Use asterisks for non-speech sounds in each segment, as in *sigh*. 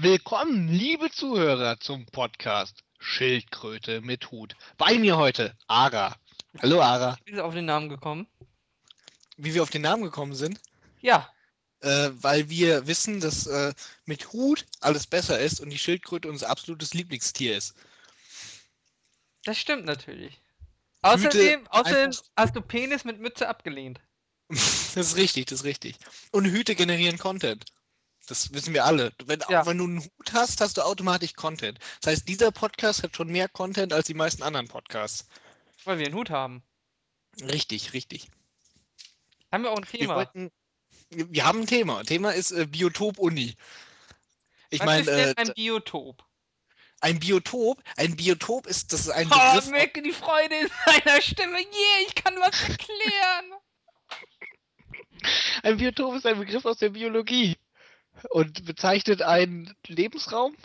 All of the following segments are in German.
Willkommen, liebe Zuhörer, zum Podcast Schildkröte mit Hut. Bei mir heute Ara. Hallo Ara. Wie er auf den Namen gekommen? Wie wir auf den Namen gekommen sind? Ja, Äh, weil wir wissen, dass äh, mit Hut alles besser ist und die Schildkröte unser absolutes Lieblingstier ist. das stimmt natürlich. Außerdem, Hüte außerdem hast du Penis mit Mütze abgelehnt. *laughs* das ist richtig, das ist richtig. Und Hüte generieren Content. Das wissen wir alle. Wenn, Ja. wenn du einen Hut hast, hast du automatisch Content. Das heißt, dieser Podcast hat schon mehr Content als die meisten anderen Podcasts. Weil wir einen Hut haben. Richtig, richtig. Haben wir auch ein Wir, Thema. wollten, wir wir haben ein Thema. Thema ist äh, Biotop-Uni. Ich Was meine, ist denn äh, ein Biotop? ein Biotop, ein Biotop ist, das ist ein Oh, Begriff. merke die Freude in *laughs* seiner Stimme. Yeah, ich kann was erklären. *laughs* Ein Biotop ist ein Begriff aus der Biologie und bezeichnet einen Lebensraum.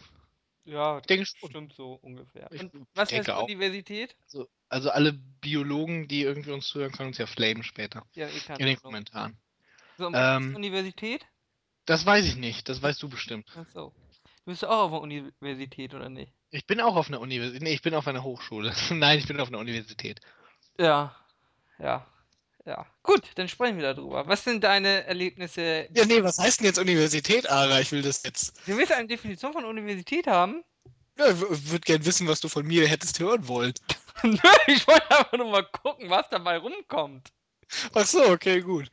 ja, denke stimmt so ungefähr. Und was heißt auch. Universität? Also, also alle Biologen, die irgendwie uns zuhören, können uns ja flamen später Ja, ich kann in den Kommentaren. So, und was ist Ähm, Universität? Das weiß ich nicht, das weißt du bestimmt. Ach so. Du bist auch auf der Universität, oder nicht? Ich bin auch auf einer Universität. Nee, ich bin auf einer Hochschule. *laughs* Nein, ich bin auf einer Universität. Ja. Ja. Ja. Gut, dann sprechen wir darüber. Was sind deine Erlebnisse? Ja, nee, was heißt denn jetzt Universität, Ara? Ich will das jetzt. Du willst eine Definition von Universität haben? Ja, ich würde gern wissen, was du von mir hättest hören wollen. *laughs* Nö, ich wollte einfach nur mal gucken, was dabei rumkommt. Ach so, okay, gut.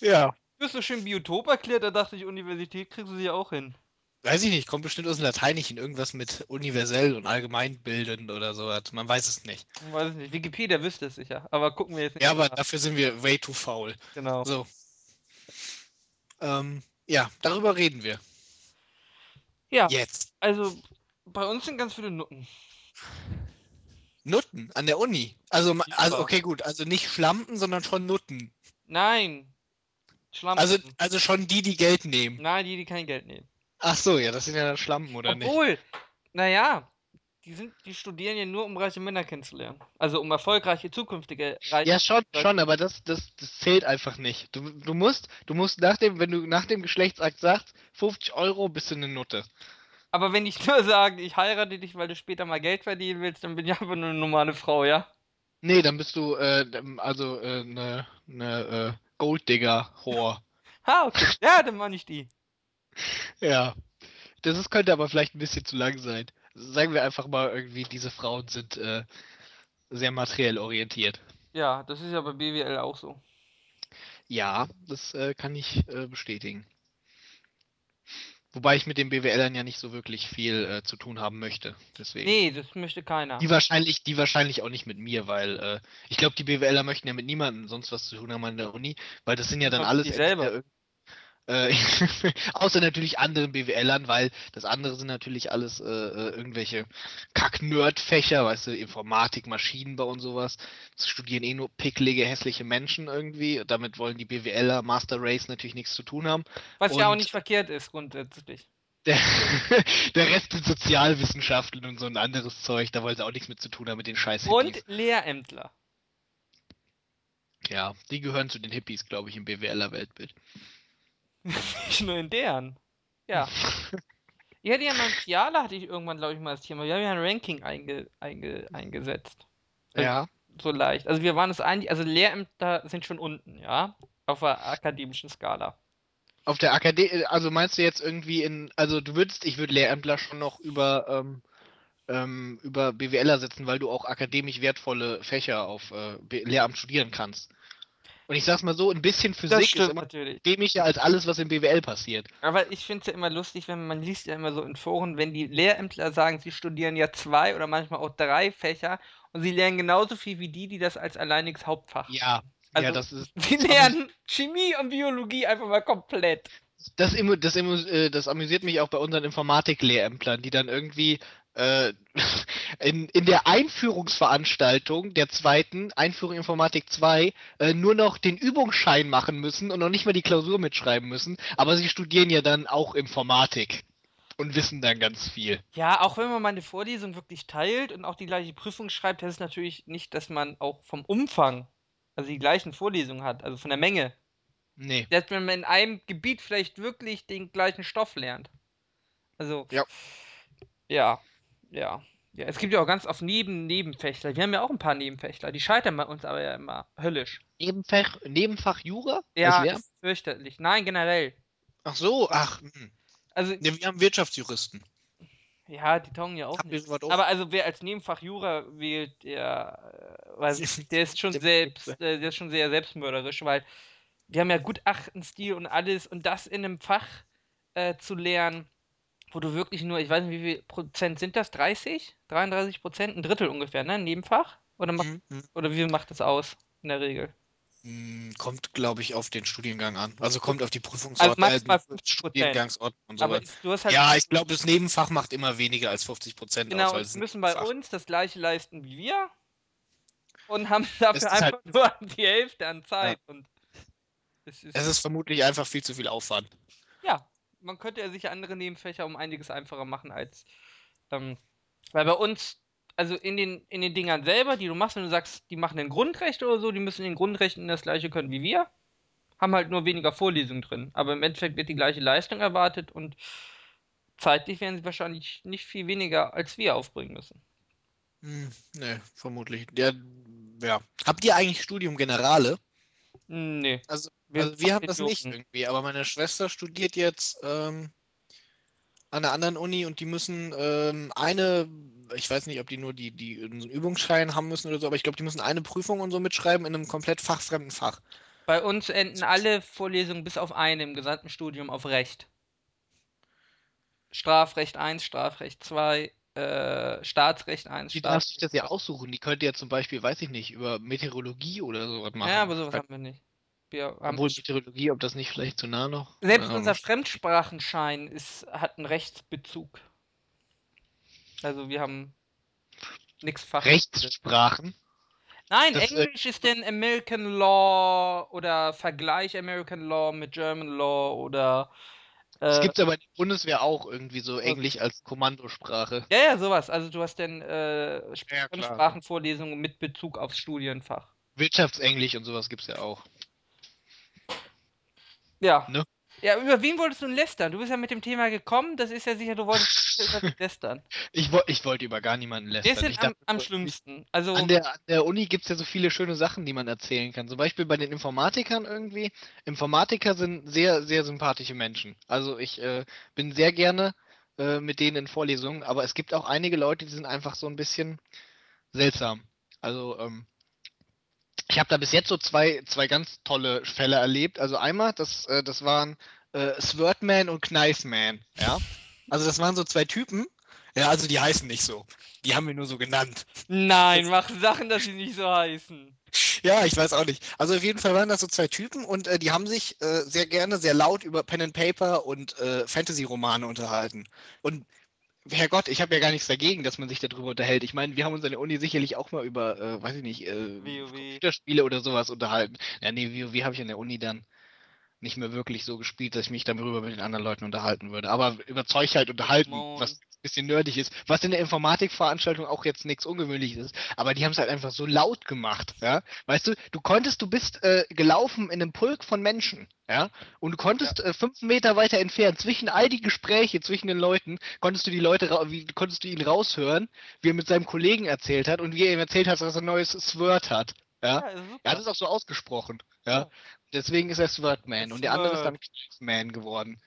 Ja, Du hast so schön Biotop erklärt, da dachte ich, Universität kriegst du sie auch hin. Weiß ich nicht, kommt bestimmt aus dem Lateinischen irgendwas mit universell und allgemeinbildend oder sowas. Man weiß es nicht. Ich weiß es nicht. Wikipedia wüsste es sicher. Aber gucken wir jetzt nicht. Ja, aber nach. dafür sind wir way too faul. Genau. So. Ähm, ja, darüber reden wir. Ja, Jetzt. also bei uns sind ganz viele Nutten. Nutten an der Uni. Also, also okay, gut. Also nicht Schlampen, sondern schon Nutten. Nein. Schlampen. Also, also schon die, die Geld nehmen. Nein, die, die kein Geld nehmen. Ach so, ja, das sind ja dann Schlampen, oder nicht? Obwohl, naja, die sind, die studieren ja nur, um reiche Männer kennenzulernen. Also um erfolgreiche zukünftige reiche Ja, schon, schon, aber das, das, das zählt einfach nicht. Du, du musst, du musst nach dem, wenn du nach dem Geschlechtsakt sagst, 50 Euro bist du eine Nutte. Aber wenn ich nur sage, ich heirate dich, weil du später mal Geld verdienen willst, dann bin ich einfach nur eine normale Frau, ja? Nee, dann bist du, äh, also, äh, ne, ne, äh, Golddigger-Whore. Ha, okay. Ja, dann meine ich die. *laughs* Ja. Das ist, könnte aber vielleicht ein bisschen zu lang sein. Sagen wir einfach mal irgendwie, diese Frauen sind, äh, sehr materiell orientiert. Ja, das ist ja bei BWL auch so. Ja, das äh, kann ich äh, bestätigen. Wobei ich mit den BWLern ja nicht so wirklich viel äh, zu tun haben möchte. Deswegen. Nee, das möchte keiner. Die wahrscheinlich, die wahrscheinlich auch nicht mit mir, weil äh, ich glaube, die BWLer möchten ja mit niemandem sonst was zu tun haben an der Uni, weil das sind ja dann alles irg- äh, *laughs* außer natürlich anderen BWLern, weil das andere sind natürlich alles äh, äh, irgendwelche Kack-Nerd-Fächer, weißt du, Informatik, Maschinenbau und sowas. Das studieren eh nur picklige, hässliche Menschen irgendwie. Damit wollen die BWLer, Master Race natürlich nichts zu tun haben. Was ja auch und- nicht verkehrt ist, grundsätzlich. Der, *laughs* der Rest sind Sozialwissenschaften und so ein anderes Zeug, da wollen sie auch nichts mit zu tun haben mit den scheiß Hippies. Und Lehrämtler. Ja, die gehören zu den Hippies, glaube ich, im BWLer-Weltbild. *laughs* Nicht nur in deren. Ja. *laughs* Ja mal Fiala hatte ich irgendwann, glaube ich, mal das Thema. Wir haben ja ein Ranking einge, einge, eingesetzt. Also Ja. So leicht. Also wir waren es eigentlich, also Lehrämter sind schon unten, ja. Auf der akademischen Skala. Auf der Akademie, also meinst du jetzt irgendwie in, also du würdest, ich würde Lehrämtler schon noch über, ähm, ähm, über BWLer setzen, weil du auch akademisch wertvolle Fächer auf äh, Lehramt studieren kannst. Und ich sag's mal so, ein bisschen Das Physik ist immer natürlich. akademischer als alles, was im BWL passiert. Aber ich finde es ja immer lustig, wenn man liest ja immer so in Foren, wenn die Lehrämtler sagen, sie studieren ja zwei oder manchmal auch drei Fächer und sie lernen genauso viel wie die, die das als alleiniges Hauptfach Ja, Also, ja, das ist. Sie das lernen Chemie und Biologie einfach mal komplett. Das, das, immu- äh, das amüsiert mich auch bei unseren Informatik-Lehrämtlern, die dann irgendwie äh, *laughs* in, in der Einführungsveranstaltung der zweiten, Einführung Informatik 2, äh, nur noch den Übungsschein machen müssen und noch nicht mal die Klausur mitschreiben müssen, aber sie studieren ja dann auch Informatik und wissen dann ganz viel. Ja, auch wenn man mal eine Vorlesung wirklich teilt und auch die gleiche Prüfung schreibt, heißt es natürlich nicht, dass man auch vom Umfang, also die gleichen Vorlesungen hat, also von der Menge. Nee. Dass man in einem Gebiet vielleicht wirklich den gleichen Stoff lernt. Also, Ja. ja, ja. Ja, es gibt ja auch ganz oft Neben Nebenfächler. Wir haben ja auch ein paar Nebenfächler. Die scheitern bei uns aber ja immer höllisch. Nebenfach, Nebenfach Jura? Ja, Lehramt? ist fürchterlich. Nein, generell. Ach so, ach. hm. Also, Ne, wir haben Wirtschaftsjuristen. ja, die taugen ja auch ihr nicht. Aber also, wer als Nebenfach Jura wählt, der, äh, weiß, ich, der ist schon *laughs* selbst, äh, der ist schon sehr selbstmörderisch, weil die haben ja Gutachtenstil und alles und das in einem Fach äh, zu lernen, wo du wirklich nur, ich weiß nicht, wie viel Prozent sind das? 30? 33 Prozent? Ein Drittel ungefähr, ne? Nebenfach? Oder, macht, Mhm, mhm. oder wie macht das aus in der Regel? Hm, Kommt, glaube ich, auf den Studiengang an. Also kommt auf die Also Prüfungsort, maximal äh, 50 Prozent. Studiengangsort und so Aber halt Ja, ich glaube, das Nebenfach macht immer weniger als 50 Prozent genau, aus. sie müssen bei Fach- uns das gleiche leisten wie wir und haben dafür ist einfach halt- nur *laughs* die Hälfte an Zeit. Und es ist, Es ist vermutlich einfach viel zu viel Aufwand. ja, man könnte ja sicher andere Nebenfächer um einiges einfacher machen als, ähm, weil bei uns, also in den, in den Dingern selber, die du machst, wenn du sagst, die machen den Grundrecht oder so, die müssen in den Grundrechten das gleiche können wie wir, haben halt nur weniger Vorlesungen drin. Aber im Endeffekt wird die gleiche Leistung erwartet und zeitlich werden sie wahrscheinlich nicht viel weniger als wir aufbringen müssen. Hm, ne, vermutlich. Der, ja. Habt ihr eigentlich Studium Generale? Nee. Also, Wir also wir haben das nicht irgendwie, aber meine Schwester studiert jetzt ähm, an einer anderen Uni und die müssen ähm, eine, ich weiß nicht, ob die nur die, die einen Übungsschein haben müssen oder so, aber ich glaube, die müssen eine Prüfung und so mitschreiben in einem komplett fachfremden Fach. Bei uns enden alle Vorlesungen bis auf eine im gesamten Studium auf Recht. Strafrecht 1, Strafrecht 2, äh, Staatsrecht 1, Die darf sich das ja 2. aussuchen. Die könnte ja zum Beispiel, weiß ich nicht, über Meteorologie oder sowas machen. Ja, aber sowas haben wir nicht. Wir haben Obwohl Meteorologie, ob das nicht vielleicht zu nah noch? selbst unser Fremdsprachenschein ist, hat einen Rechtsbezug. Also wir haben nichts Fach. Rechtssprachen. Nein, das, äh, Englisch ist denn American Law oder Vergleich American Law mit German Law oder Das äh, gibt es aber in der Bundeswehr auch irgendwie so Englisch als Kommandosprache. ja, ja, sowas. Also du hast dann äh, Ja. Sprachenvorlesungen mit Bezug aufs Studienfach. Wirtschaftsenglisch und sowas gibt es ja auch. Ja. Ne? Ja, über wen wolltest du denn lästern? Du bist ja mit dem Thema gekommen, das ist ja sicher, du wolltest *laughs* über lästern. Ich, wo, ich wollte über gar niemanden lästern. ist Ich denn am, dachte, am schlimmsten? Also, An der, an der Uni gibt es ja so viele schöne Sachen, die man erzählen kann. Zum Beispiel bei den Informatikern irgendwie. Informatiker sind sehr, sehr sympathische Menschen. Also ich äh, bin sehr gerne äh, mit denen in Vorlesungen, aber es gibt auch einige Leute, die sind einfach so ein bisschen seltsam. Also ähm, ich habe da bis jetzt so zwei, zwei ganz tolle Fälle erlebt. Also einmal, das, äh, das waren äh, Swordman und Knifeman, ja. Also das waren so zwei Typen. Ja, also die heißen nicht so. Die haben wir nur so genannt. nein, mach Sachen, dass sie nicht so heißen. Ja, ich weiß auch nicht. Also auf jeden Fall waren das so zwei Typen und äh, die haben sich äh, sehr gerne, sehr laut über Pen and Paper und äh, Fantasy-Romane unterhalten. Und Herrgott, ich habe ja gar nichts dagegen, dass man sich darüber unterhält. Ich meine, wir haben uns an der Uni sicherlich auch mal über, äh, weiß ich nicht, äh, WoW. Computerspiele oder sowas unterhalten. Ja, nee, WoW habe ich an der Uni dann nicht mehr wirklich so gespielt, dass ich mich darüber mit den anderen Leuten unterhalten würde. Aber über Zeug halt unterhalten, Pokémon. was bisschen nerdig ist, was in der Informatikveranstaltung auch jetzt nichts Ungewöhnliches ist. Aber die haben es halt einfach so laut gemacht, ja. Weißt du, du konntest, du bist äh, gelaufen in einem Pulk von Menschen, ja, und du konntest äh, fünf Meter weiter entfernt, zwischen all die Gespräche zwischen den Leuten, konntest du die Leute, wie, konntest du ihn raushören, wie er mit seinem Kollegen erzählt hat und wie er ihm erzählt hat, dass er ein neues Sword hat, ja. super. Er hat es auch so ausgesprochen, ja. Ja. Deswegen ist er Swordman und der andere ist dann Knifeman geworden.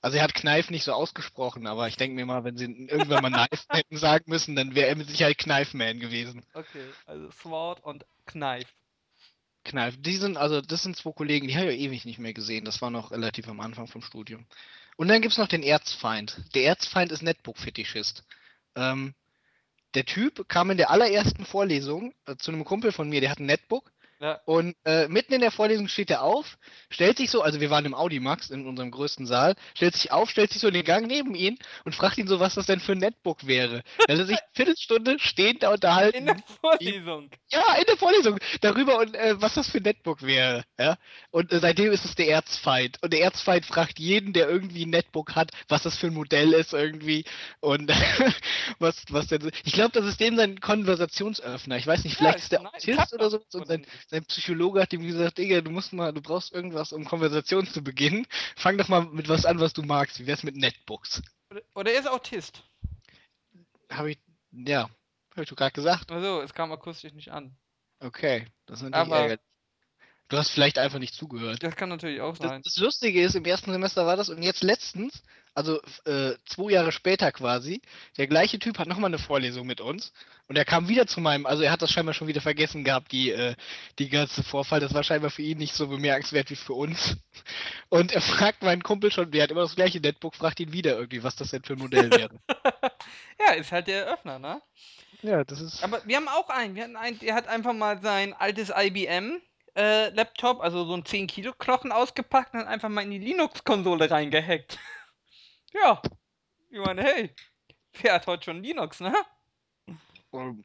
Also er hat Knife nicht so ausgesprochen, aber ich denke mir mal, wenn sie irgendwann mal Knife *laughs* hätten sagen müssen, dann wäre er mit Sicherheit Knifeman gewesen. Okay, also Sword und Knife. Knife. Die sind, also das sind zwei Kollegen, die habe ich ja ewig nicht mehr gesehen. Das war noch relativ am Anfang vom Studium. Und dann gibt es noch den Erzfeind. Der Erzfeind ist Netbook-Fetischist. Ähm, der Typ kam in der allerersten Vorlesung äh, zu einem Kumpel von mir, der hat ein Netbook. Ja. Und äh, mitten in der Vorlesung steht er auf, stellt sich so, also wir waren im Audimax in unserem größten Saal, stellt sich auf, stellt sich so in den Gang neben ihn und fragt ihn so, was das denn für ein Netbook wäre. Hat er sich eine *laughs* Viertelstunde stehend da unterhalten. In der Vorlesung. Ja, in der Vorlesung darüber und äh, was das für ein Netbook wäre. Ja? Und äh, seitdem ist es der Erzfeind. Und der Erzfeind fragt jeden, der irgendwie ein Netbook hat, was das für ein Modell ist irgendwie. Und *laughs* was, was denn. so- Ich glaube, das ist dem sein Konversationsöffner. Ich weiß nicht, vielleicht Ja, ist der nein, Autist oder so. Und sein, sein Psychologe hat ihm gesagt, Digga, du musst mal, du brauchst irgendwas, um Konversation zu beginnen. Fang doch mal mit was an, was du magst. Wie wär's mit Netbooks? Oder, er ist Autist. Habe ich, ja, habe ich doch gerade gesagt. Also, es kam akustisch nicht an. Okay, das ist natürlich Aber- ärgerlich. Du hast vielleicht einfach nicht zugehört. Das kann natürlich auch sein. Das, das Lustige ist, im ersten Semester war das und jetzt letztens, also äh, zwei Jahre später quasi, der gleiche Typ hat nochmal eine Vorlesung mit uns und er kam wieder zu meinem, also er hat das scheinbar schon wieder vergessen gehabt, die, äh, die ganze Vorfall, das war scheinbar für ihn nicht so bemerkenswert wie für uns. Und er fragt meinen Kumpel schon, der hat immer das gleiche Netbook, fragt ihn wieder irgendwie, was das denn für ein Modell wäre. *laughs* ja, ist halt der Öffner, ne? ja, das ist. Aber wir haben auch einen. Wir hatten einen, der hat einfach mal sein altes IBM äh, Laptop, also so ein 10 Kilo Knochen ausgepackt und einfach mal in die Linux-Konsole reingehackt. *laughs* ja. Ich meine, hey, wer hat heute schon Linux, ne? ähm,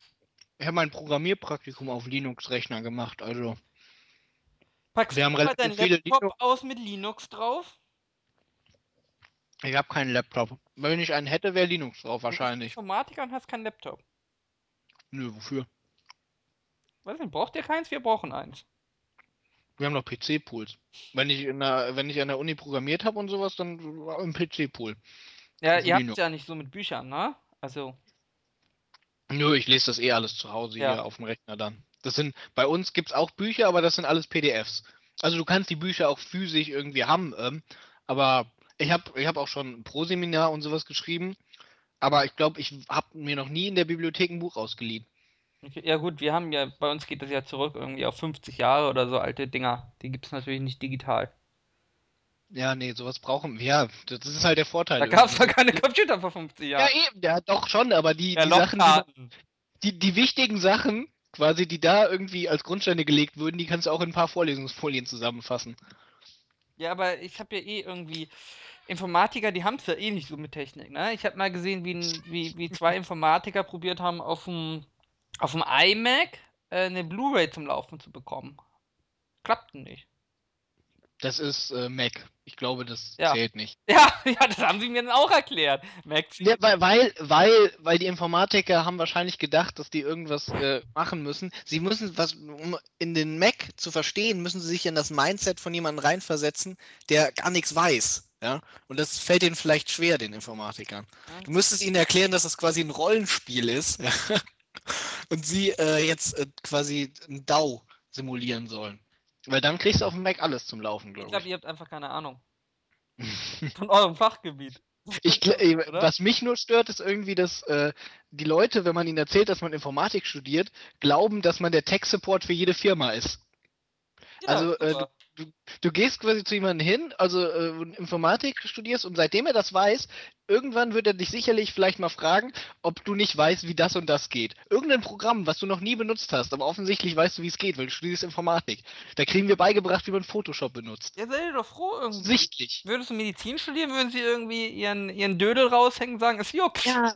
Ich habe mein Programmierpraktikum auf Linux-Rechner gemacht, also. Packst Wir haben du mal deinen relativ viele Laptop Linux- aus mit Linux drauf? Ich habe keinen Laptop. Wenn ich einen hätte, wäre Linux drauf Du bist wahrscheinlich. Informatiker und hast keinen Laptop. Nö, wofür? Weiß nicht, braucht ihr keins? Wir brauchen eins. Wir haben noch PC-Pools. Wenn ich in der, wenn ich an der Uni programmiert habe und sowas, dann im PC-Pool. Ja, Auf ihr habt Linux. ja nicht so mit Büchern, ne? Also, Nö, ich lese das eh alles zu Hause Ja. hier auf dem Rechner dann. Das sind, bei uns gibt's auch Bücher, aber das sind alles PDFs. Also du kannst die Bücher auch physisch irgendwie haben, ähm, aber ich habe ich hab auch schon ein Pro-Seminar und sowas geschrieben, aber ich glaube, ich habe mir noch nie in der Bibliothek ein Buch ausgeliehen. Ja gut, wir haben ja, bei uns geht das ja zurück irgendwie auf 50 Jahre oder so alte Dinger. Die gibt's natürlich nicht digital. Ja, nee, sowas brauchen wir. Ja, das ist halt der Vorteil. Da gab's doch irgendwie. keine Computer vor 50 Ja, Jahren. eben, ja, doch schon, aber die, Ja, die Sachen, die, die, die wichtigen Sachen, quasi, die da irgendwie als Grundsteine gelegt wurden, die kannst du auch in ein paar Vorlesungsfolien zusammenfassen. Ja, aber ich habe ja eh irgendwie Informatiker, die haben es ja eh nicht so mit Technik, ne? Ich habe mal gesehen, wie, wie, wie zwei Informatiker probiert haben, auf dem, auf dem iMac äh, eine Blu-ray zum Laufen zu bekommen. Klappten nicht. Das ist äh, Mac. Ich glaube, das Ja. zählt nicht. *laughs* Ja, ja, das haben sie mir dann auch erklärt. Mac Ja, weil, weil, weil, weil die Informatiker haben wahrscheinlich gedacht, dass die irgendwas äh, machen müssen. Sie müssen was, um in den Mac zu verstehen, müssen sie sich in das Mindset von jemandem reinversetzen, der gar nichts weiß. Ja? Und das fällt ihnen vielleicht schwer, den Informatikern. Du müsstest ihnen erklären, dass das quasi ein Rollenspiel ist. *laughs* Ja? Und sie äh, jetzt äh, quasi ein DAO simulieren sollen. Weil dann kriegst du auf dem Mac alles zum Laufen, Ich glaube glaube, ich. ihr habt einfach keine Ahnung *laughs* von eurem Fachgebiet. Ich, was mich nur stört, ist irgendwie, dass äh, die Leute, wenn man ihnen erzählt, dass man Informatik studiert, glauben, dass man der Tech-Support für jede Firma ist. Ja, also, äh. Du gehst quasi zu jemandem hin, also äh, du Informatik studierst und seitdem er das weiß, irgendwann wird er dich sicherlich vielleicht mal fragen, ob du nicht weißt, wie das und das geht. Irgendein Programm, was du noch nie benutzt hast, aber offensichtlich weißt du, wie es geht, weil du studierst Informatik. Da kriegen wir beigebracht, wie man Photoshop benutzt. Ja, seid ihr doch froh irgendwie. Sichtlich. Würdest du Medizin studieren, würden sie irgendwie ihren, ihren Dödel raushängen und sagen, es juckt. Ja.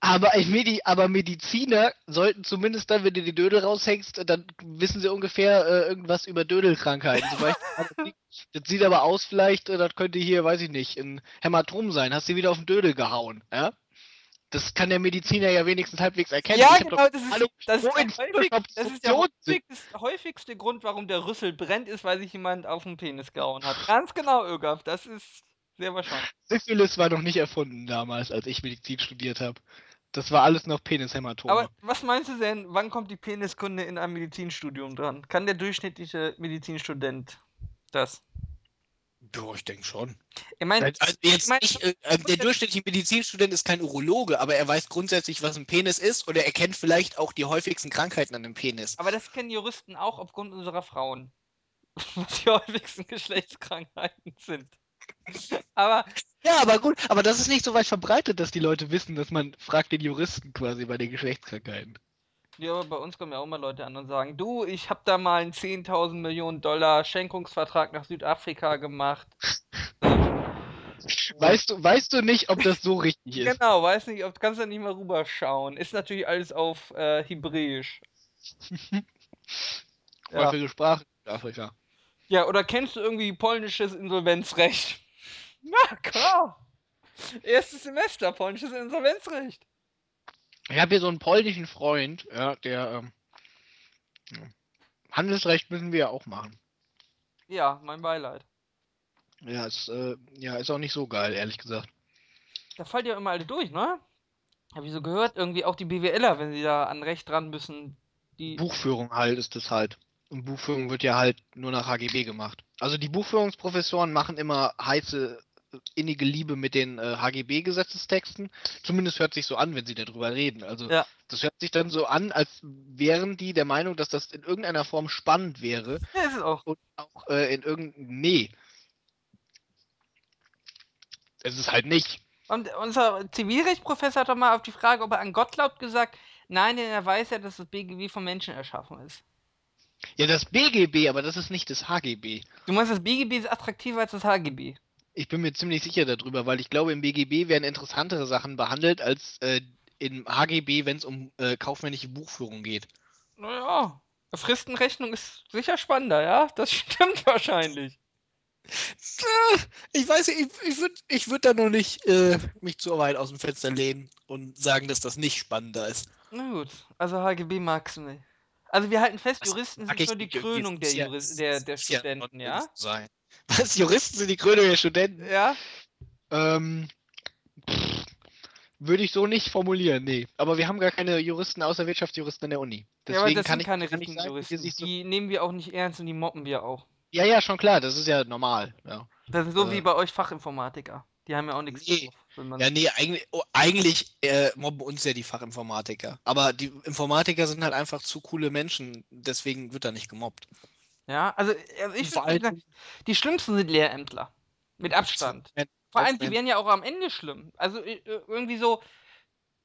Aber, Medi aber Mediziner sollten zumindest dann, wenn du die Dödel raushängst, dann wissen sie ungefähr äh, irgendwas über Dödelkrankheiten. Zum Beispiel, *laughs* das, sieht, aber aus vielleicht, äh, das könnte hier, weiß ich nicht, ein Hämatom sein. Hast du wieder auf den Dödel gehauen, ja? Das kann der Mediziner ja wenigstens halbwegs erkennen. Ja, Ich genau, das ist, Hallo, das, ist häufig, das ist der häufigste, häufigste Grund, warum der Rüssel brennt, ist, weil sich jemand auf den Penis gehauen hat. Ganz genau, Ögaf, das ist sehr wahrscheinlich. Syphilis war noch nicht erfunden damals, als ich Medizin studiert habe. Das war alles noch Penishämatome. Aber was meinst du denn, wann kommt die Peniskunde in einem Medizinstudium dran? Kann der durchschnittliche Medizinstudent das? Ja, ich denke schon. Ich meine, Also jetzt mein, nicht, äh, äh, der durchschnittliche Medizinstudent ist kein Urologe, aber er weiß grundsätzlich, was ein Penis ist oder er kennt vielleicht auch die häufigsten Krankheiten an dem Penis. aber das kennen Juristen auch aufgrund unserer Frauen. *laughs* Was die häufigsten Geschlechtskrankheiten sind. Aber Ja, aber gut, aber das ist nicht so weit verbreitet, dass die Leute wissen, dass man fragt den Juristen quasi bei den Geschlechtskrankheiten. Ja, aber bei uns kommen ja auch mal Leute an und sagen, du, ich habe da mal einen 10.000 Millionen Dollar Schenkungsvertrag nach Südafrika gemacht. *laughs* Weißt du, weißt du nicht, ob das so richtig ist? Genau, weiß nicht, ob kannst du nicht mal rüberschauen. Ist natürlich alles auf äh, Hebräisch. *laughs* Ja. Häufige Sprache in Afrika. Ja, oder kennst du irgendwie polnisches Insolvenzrecht? *laughs* Na klar. Erstes Semester, polnisches Insolvenzrecht. Ich habe hier so einen polnischen Freund, ja, der ähm. Handelsrecht müssen wir ja auch machen. Ja, mein Beileid. Ja, ist, äh, ja, ist auch nicht so geil, ehrlich gesagt. da fallt ja immer alle durch, ne? Hab ich so gehört, irgendwie auch die BWLer, wenn sie da an Recht dran müssen, die. Buchführung halt ist es halt. Und Buchführung wird ja halt nur nach HGB gemacht. Also die Buchführungsprofessoren machen immer heiße, innige Liebe mit den äh, HGB-Gesetzestexten. Zumindest hört sich so an, wenn sie darüber reden. Also Ja. das hört sich dann so an, als wären die der Meinung, dass das in irgendeiner Form spannend wäre. Ja, ist es auch. Und auch äh, in irgendeinem. Nee. Es ist halt nicht. Und unser Zivilrechtsprofessor hat doch mal auf die Frage, ob er an Gott glaubt, gesagt, nein, denn er weiß ja, dass das BGB vom Menschen erschaffen ist. Ja, das BGB, aber das ist nicht das HGB. Du meinst, das BGB ist attraktiver als das HGB? Ich bin mir ziemlich sicher darüber, weil ich glaube, im BGB werden interessantere Sachen behandelt als äh, im HGB, wenn es um äh, kaufmännische Buchführung geht. Naja, Fristenrechnung ist sicher spannender, ja? Das *laughs* stimmt wahrscheinlich. Ah, Ich weiß nicht, ich, ich würde ich würd da noch nicht äh, mich zu weit aus dem Fenster lehnen und sagen, dass das nicht spannender ist. Na gut, also HGB magst du nicht. Also wir halten fest, Das Juristen sind nur die Krönung der, Juris der, der Studenten, ja? Sein. *laughs* Was? Juristen sind die Krönung der Studenten? Ja? Ähm, pff, würde ich so nicht formulieren, nee. Aber wir haben gar keine Juristen außer Wirtschaftsjuristen in der Uni. ja, aber Deswegen das kann sind ich keine kann richtigen sagen, wie Juristen. sich so, Die nehmen wir auch nicht ernst und die mobben wir auch. Ja, ja, schon klar, das ist ja normal. Ja, Das ist so wie Äh. bei euch Fachinformatiker. Die haben ja auch nichts Nee. drauf. Ja, nee, eigentlich, oh, eigentlich äh, mobben uns ja die Fachinformatiker. Aber die Informatiker sind halt einfach zu coole Menschen, deswegen wird da nicht gemobbt. Ja, also, also ich würde sagen, die schlimmsten sind Lehrämtler. Mit Abstand. Vor allem, die werden ja auch am Ende schlimm. Also irgendwie so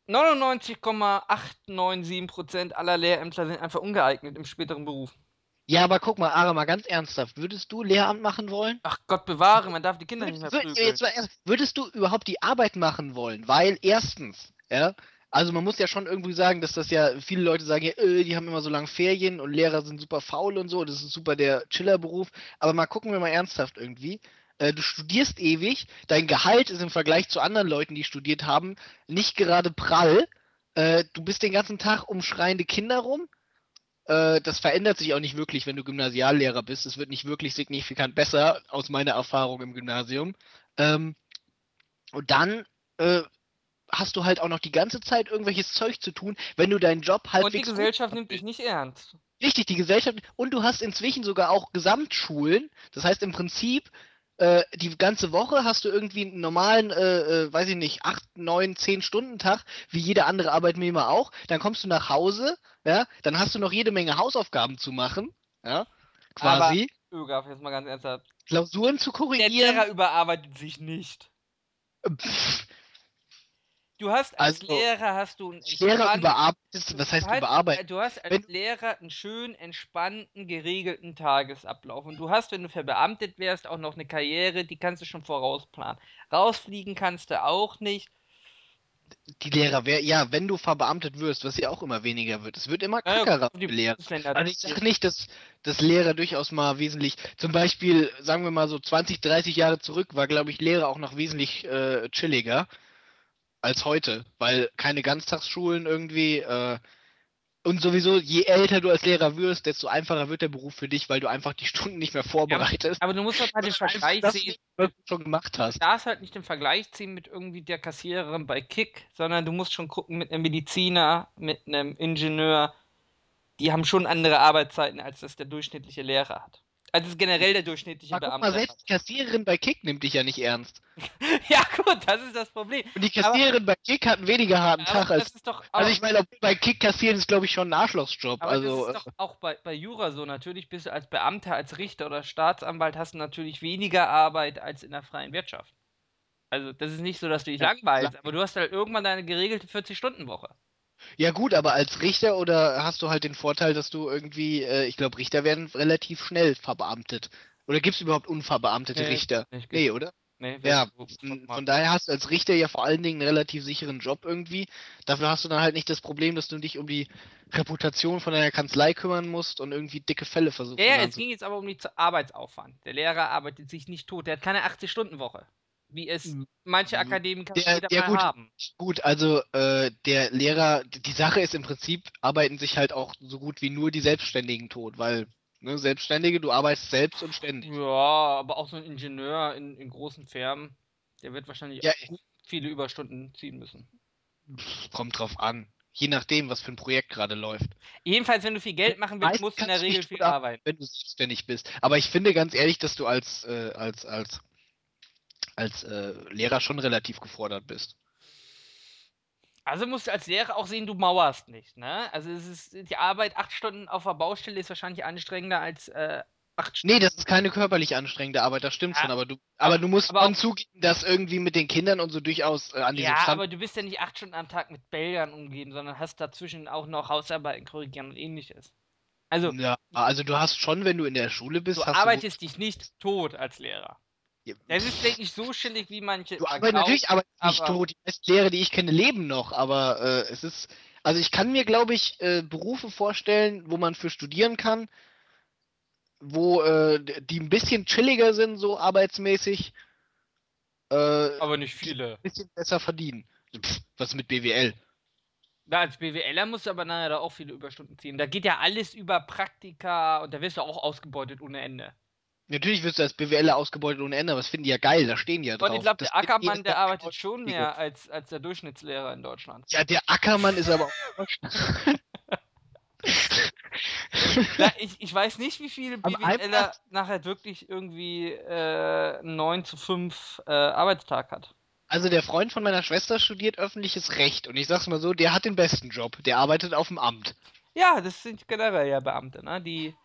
99,897% aller Lehrämtler sind einfach ungeeignet im späteren Beruf. Ja aber guck mal, Ara, mal ganz ernsthaft. Würdest du Lehramt machen wollen? Ach Gott bewahre, man darf die Kinder nicht mehr prügeln. jetzt mal ernst, würdest du überhaupt die Arbeit machen wollen? Weil erstens, ja, also man muss ja schon irgendwie sagen, dass das ja, viele Leute sagen ja, äh, die haben immer so lange Ferien und Lehrer sind super faul und so, das ist super der Chillerberuf. Aber mal gucken wir mal ernsthaft irgendwie. Äh, du studierst ewig, dein Gehalt ist im Vergleich zu anderen Leuten, die studiert haben, nicht gerade prall. Äh, du bist den ganzen Tag um schreiende Kinder rum. Äh, das verändert sich auch nicht wirklich, wenn du Gymnasiallehrer bist. Es wird nicht wirklich signifikant besser, aus meiner Erfahrung im Gymnasium. Ähm, und dann äh, hast du halt auch noch die ganze Zeit irgendwelches Zeug zu tun, wenn du deinen Job Und die halbwegs Gesellschaft nimmt dich nicht ernst. Richtig, die Gesellschaft. Und du hast inzwischen sogar auch Gesamtschulen. Das heißt im Prinzip, äh, die ganze Woche hast du irgendwie einen normalen, äh, äh, weiß ich nicht, 8, 9, 10 Stunden Tag, wie jeder andere Arbeitnehmer auch. Dann kommst du nach Hause, ja, dann hast du noch jede Menge Hausaufgaben zu machen, ja, quasi. Ögaf, jetzt mal ganz ernsthaft. Klausuren zu Der korrigieren. Lehrer überarbeitet sich nicht. Pff, Du hast als Also, Lehrer hast du einen Lehrer überarbeitet, was heißt überarbeitet? Du hast als Wenn- Lehrer einen schön entspannten, geregelten Tagesablauf. Und du hast, wenn du verbeamtet wärst, auch noch eine Karriere, die kannst du schon vorausplanen. Rausfliegen kannst du auch nicht. Die Lehrer, wer, ja, wenn du verbeamtet wirst, was ja auch immer weniger wird, es wird immer kackerer die für Lehrer. Also ich sage nicht, dass, dass Lehrer durchaus mal wesentlich, zum Beispiel, sagen wir mal so 20, 30 Jahre zurück, war, glaube ich, Lehrer auch noch wesentlich äh, chilliger als heute, weil keine Ganztagsschulen irgendwie äh, und sowieso, je älter du als Lehrer wirst, desto einfacher wird der Beruf für dich, weil du einfach die *laughs* Stunden nicht mehr vorbereitest. aber du musst halt mal den *laughs* Vergleich das sehen. was du schon gemacht Du hast. darfst halt nicht den Vergleich ziehen mit irgendwie der Kassiererin bei Kick, sondern du musst schon gucken mit einem Mediziner, mit einem Ingenieur. Die haben schon andere Arbeitszeiten, als das der durchschnittliche Lehrer hat. Als es generell der durchschnittliche Aber Beamte mal, selbst die Kassiererin bei Kick nimmt dich ja nicht ernst. *laughs* Ja, gut, das ist das Problem. Und die Kassiererin bei Kick hat einen weniger harten Tag Aber als. das ist doch Also ich meine, bei Kick kassieren ist, glaube ich, schon ein Arschlochsjob. Aber Also, das ist doch auch bei, bei Jura so. Natürlich bist du als Beamter, als Richter oder Staatsanwalt hast du natürlich weniger Arbeit als in der freien Wirtschaft. Also das ist nicht so, dass du dich Ja, langweilst, aber du hast halt irgendwann deine geregelte 40-Stunden-Woche. Ja gut, aber als Richter oder hast du halt den Vorteil, dass du irgendwie, äh, ich glaube, Richter werden relativ schnell verbeamtet. Oder gibt es überhaupt unverbeamtete Nee, Richter? nicht Nee, oder? Nee, Ja, von, von daher hast du als Richter ja vor allen Dingen einen relativ sicheren Job irgendwie. Dafür hast du dann halt nicht das Problem, dass du dich um die Reputation von deiner Kanzlei kümmern musst und irgendwie dicke Fälle versuchst. Ja, ja, es ging jetzt aber um den Arbeitsaufwand. Der Lehrer arbeitet sich nicht tot. Der hat keine 80-Stunden-Woche. Wie es M- manche m- Akademiker der- mal gut. haben. Gut, also äh, der Lehrer, die Sache ist im Prinzip, arbeiten sich halt auch so gut wie nur die Selbstständigen tot, weil, ne, Selbstständige, du arbeitest selbst und ständig. Ja, aber auch so ein Ingenieur in, in großen Firmen, der wird wahrscheinlich Ja, viele Überstunden ziehen müssen. Kommt drauf an. Je nachdem, was für ein Projekt gerade läuft. Jedenfalls, wenn du viel Geld machen willst, Meist musst du in der Regel viel arbeiten. Wenn du selbstständig bist. Aber ich finde ganz ehrlich, dass du als, äh, als, als, als äh, Lehrer schon relativ gefordert bist. Also musst du als Lehrer auch sehen, du mauerst nicht, ne? Also es ist die Arbeit acht Stunden auf der Baustelle ist wahrscheinlich anstrengender als äh, acht Stunden. Nee, das ist keine körperlich anstrengende Arbeit, das stimmt Ja, schon, aber du, aber du musst aber auch- zugeben, dass irgendwie mit den Kindern und so durchaus äh, an diesem Ja, Stand. aber du bist ja nicht acht Stunden am Tag mit Bildern umgeben, sondern hast dazwischen auch noch Hausarbeiten korrigieren und ähnliches. Also ja, also du hast schon, wenn du in der Schule bist, du hast arbeitest dich nicht tot als Lehrer. Du, Das ist, denke ich, so chillig, wie manche. du arbeitest natürlich aber nicht aber- tot. Die meisten Lehrer, die ich kenne, leben noch, aber äh, es ist, also ich kann mir, glaube ich, äh, Berufe vorstellen, wo man für studieren kann, wo äh, die ein bisschen chilliger sind, so arbeitsmäßig, äh, ein Aber nicht viele. bisschen besser verdienen. Pff, was mit BWL? Na, als BWLer musst du aber nachher da auch viele Überstunden ziehen. Da geht ja alles über Praktika und da wirst du auch ausgebeutet ohne Ende. Natürlich wirst du als BWLer ausgebeutet ohne Ende, aber das finden die ja geil, da stehen die ja drauf. Und ich glaube, der Ackermann, der arbeitet schon mehr als, als der Durchschnittslehrer in Deutschland. Ja, der Ackermann ist aber auch. *laughs* *laughs* Na, ich, ich weiß nicht, wie viele BWLer nachher wirklich irgendwie äh, einen 9 zu 5 äh, Arbeitstag hat. Also der Freund von meiner Schwester studiert öffentliches Recht und ich sag's mal so, der hat den besten Job. Der arbeitet auf dem Amt. Ja, das sind generell ja Beamte, ne? Die.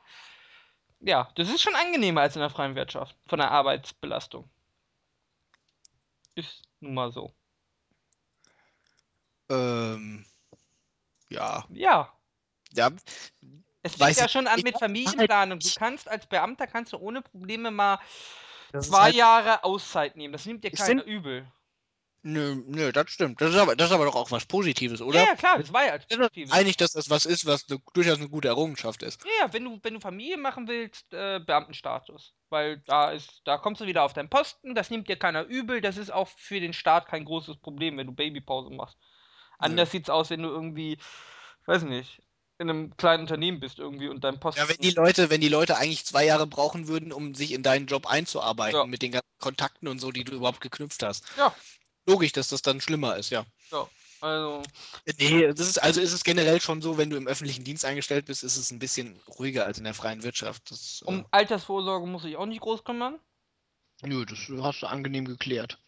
Ja, das ist schon angenehmer als in der freien Wirtschaft. Von der Arbeitsbelastung. Ist nun mal so. Ähm, ja. Ja. Ja, Es Weiß liegt ja schon an mit Familienplanung. Du kannst als Beamter kannst du ohne Probleme mal das zwei halt, Jahre Auszeit nehmen. Das nimmt dir keiner übel. Nö, nö, das stimmt. Das ist aber, das ist aber doch auch was Positives, oder? Ja, ja, klar, das war ja als Positives. einig, dass das was ist, was eine, durchaus eine gute Errungenschaft ist. Ja, ja, wenn du, wenn du Familie machen willst, äh, Beamtenstatus. Weil da ist, da kommst du wieder auf deinen Posten, das nimmt dir keiner übel, das ist auch für den Staat kein großes Problem, wenn du Babypause machst. Anders sieht's aus, wenn du irgendwie, weiß nicht, in einem kleinen Unternehmen bist irgendwie und dein Posten. Ja, wenn die Leute, wenn die Leute eigentlich zwei Jahre brauchen würden, um sich in deinen Job einzuarbeiten, Ja. mit den ganzen Kontakten und so, die du überhaupt geknüpft hast. Ja. Logisch, dass das dann schlimmer ist, ja. also, Nee, das ist, also ist es generell schon so, wenn du im öffentlichen Dienst eingestellt bist, ist es ein bisschen ruhiger als in der freien Wirtschaft. Das, um äh, Altersvorsorge muss ich auch nicht groß kümmern. Nö, das hast du angenehm geklärt.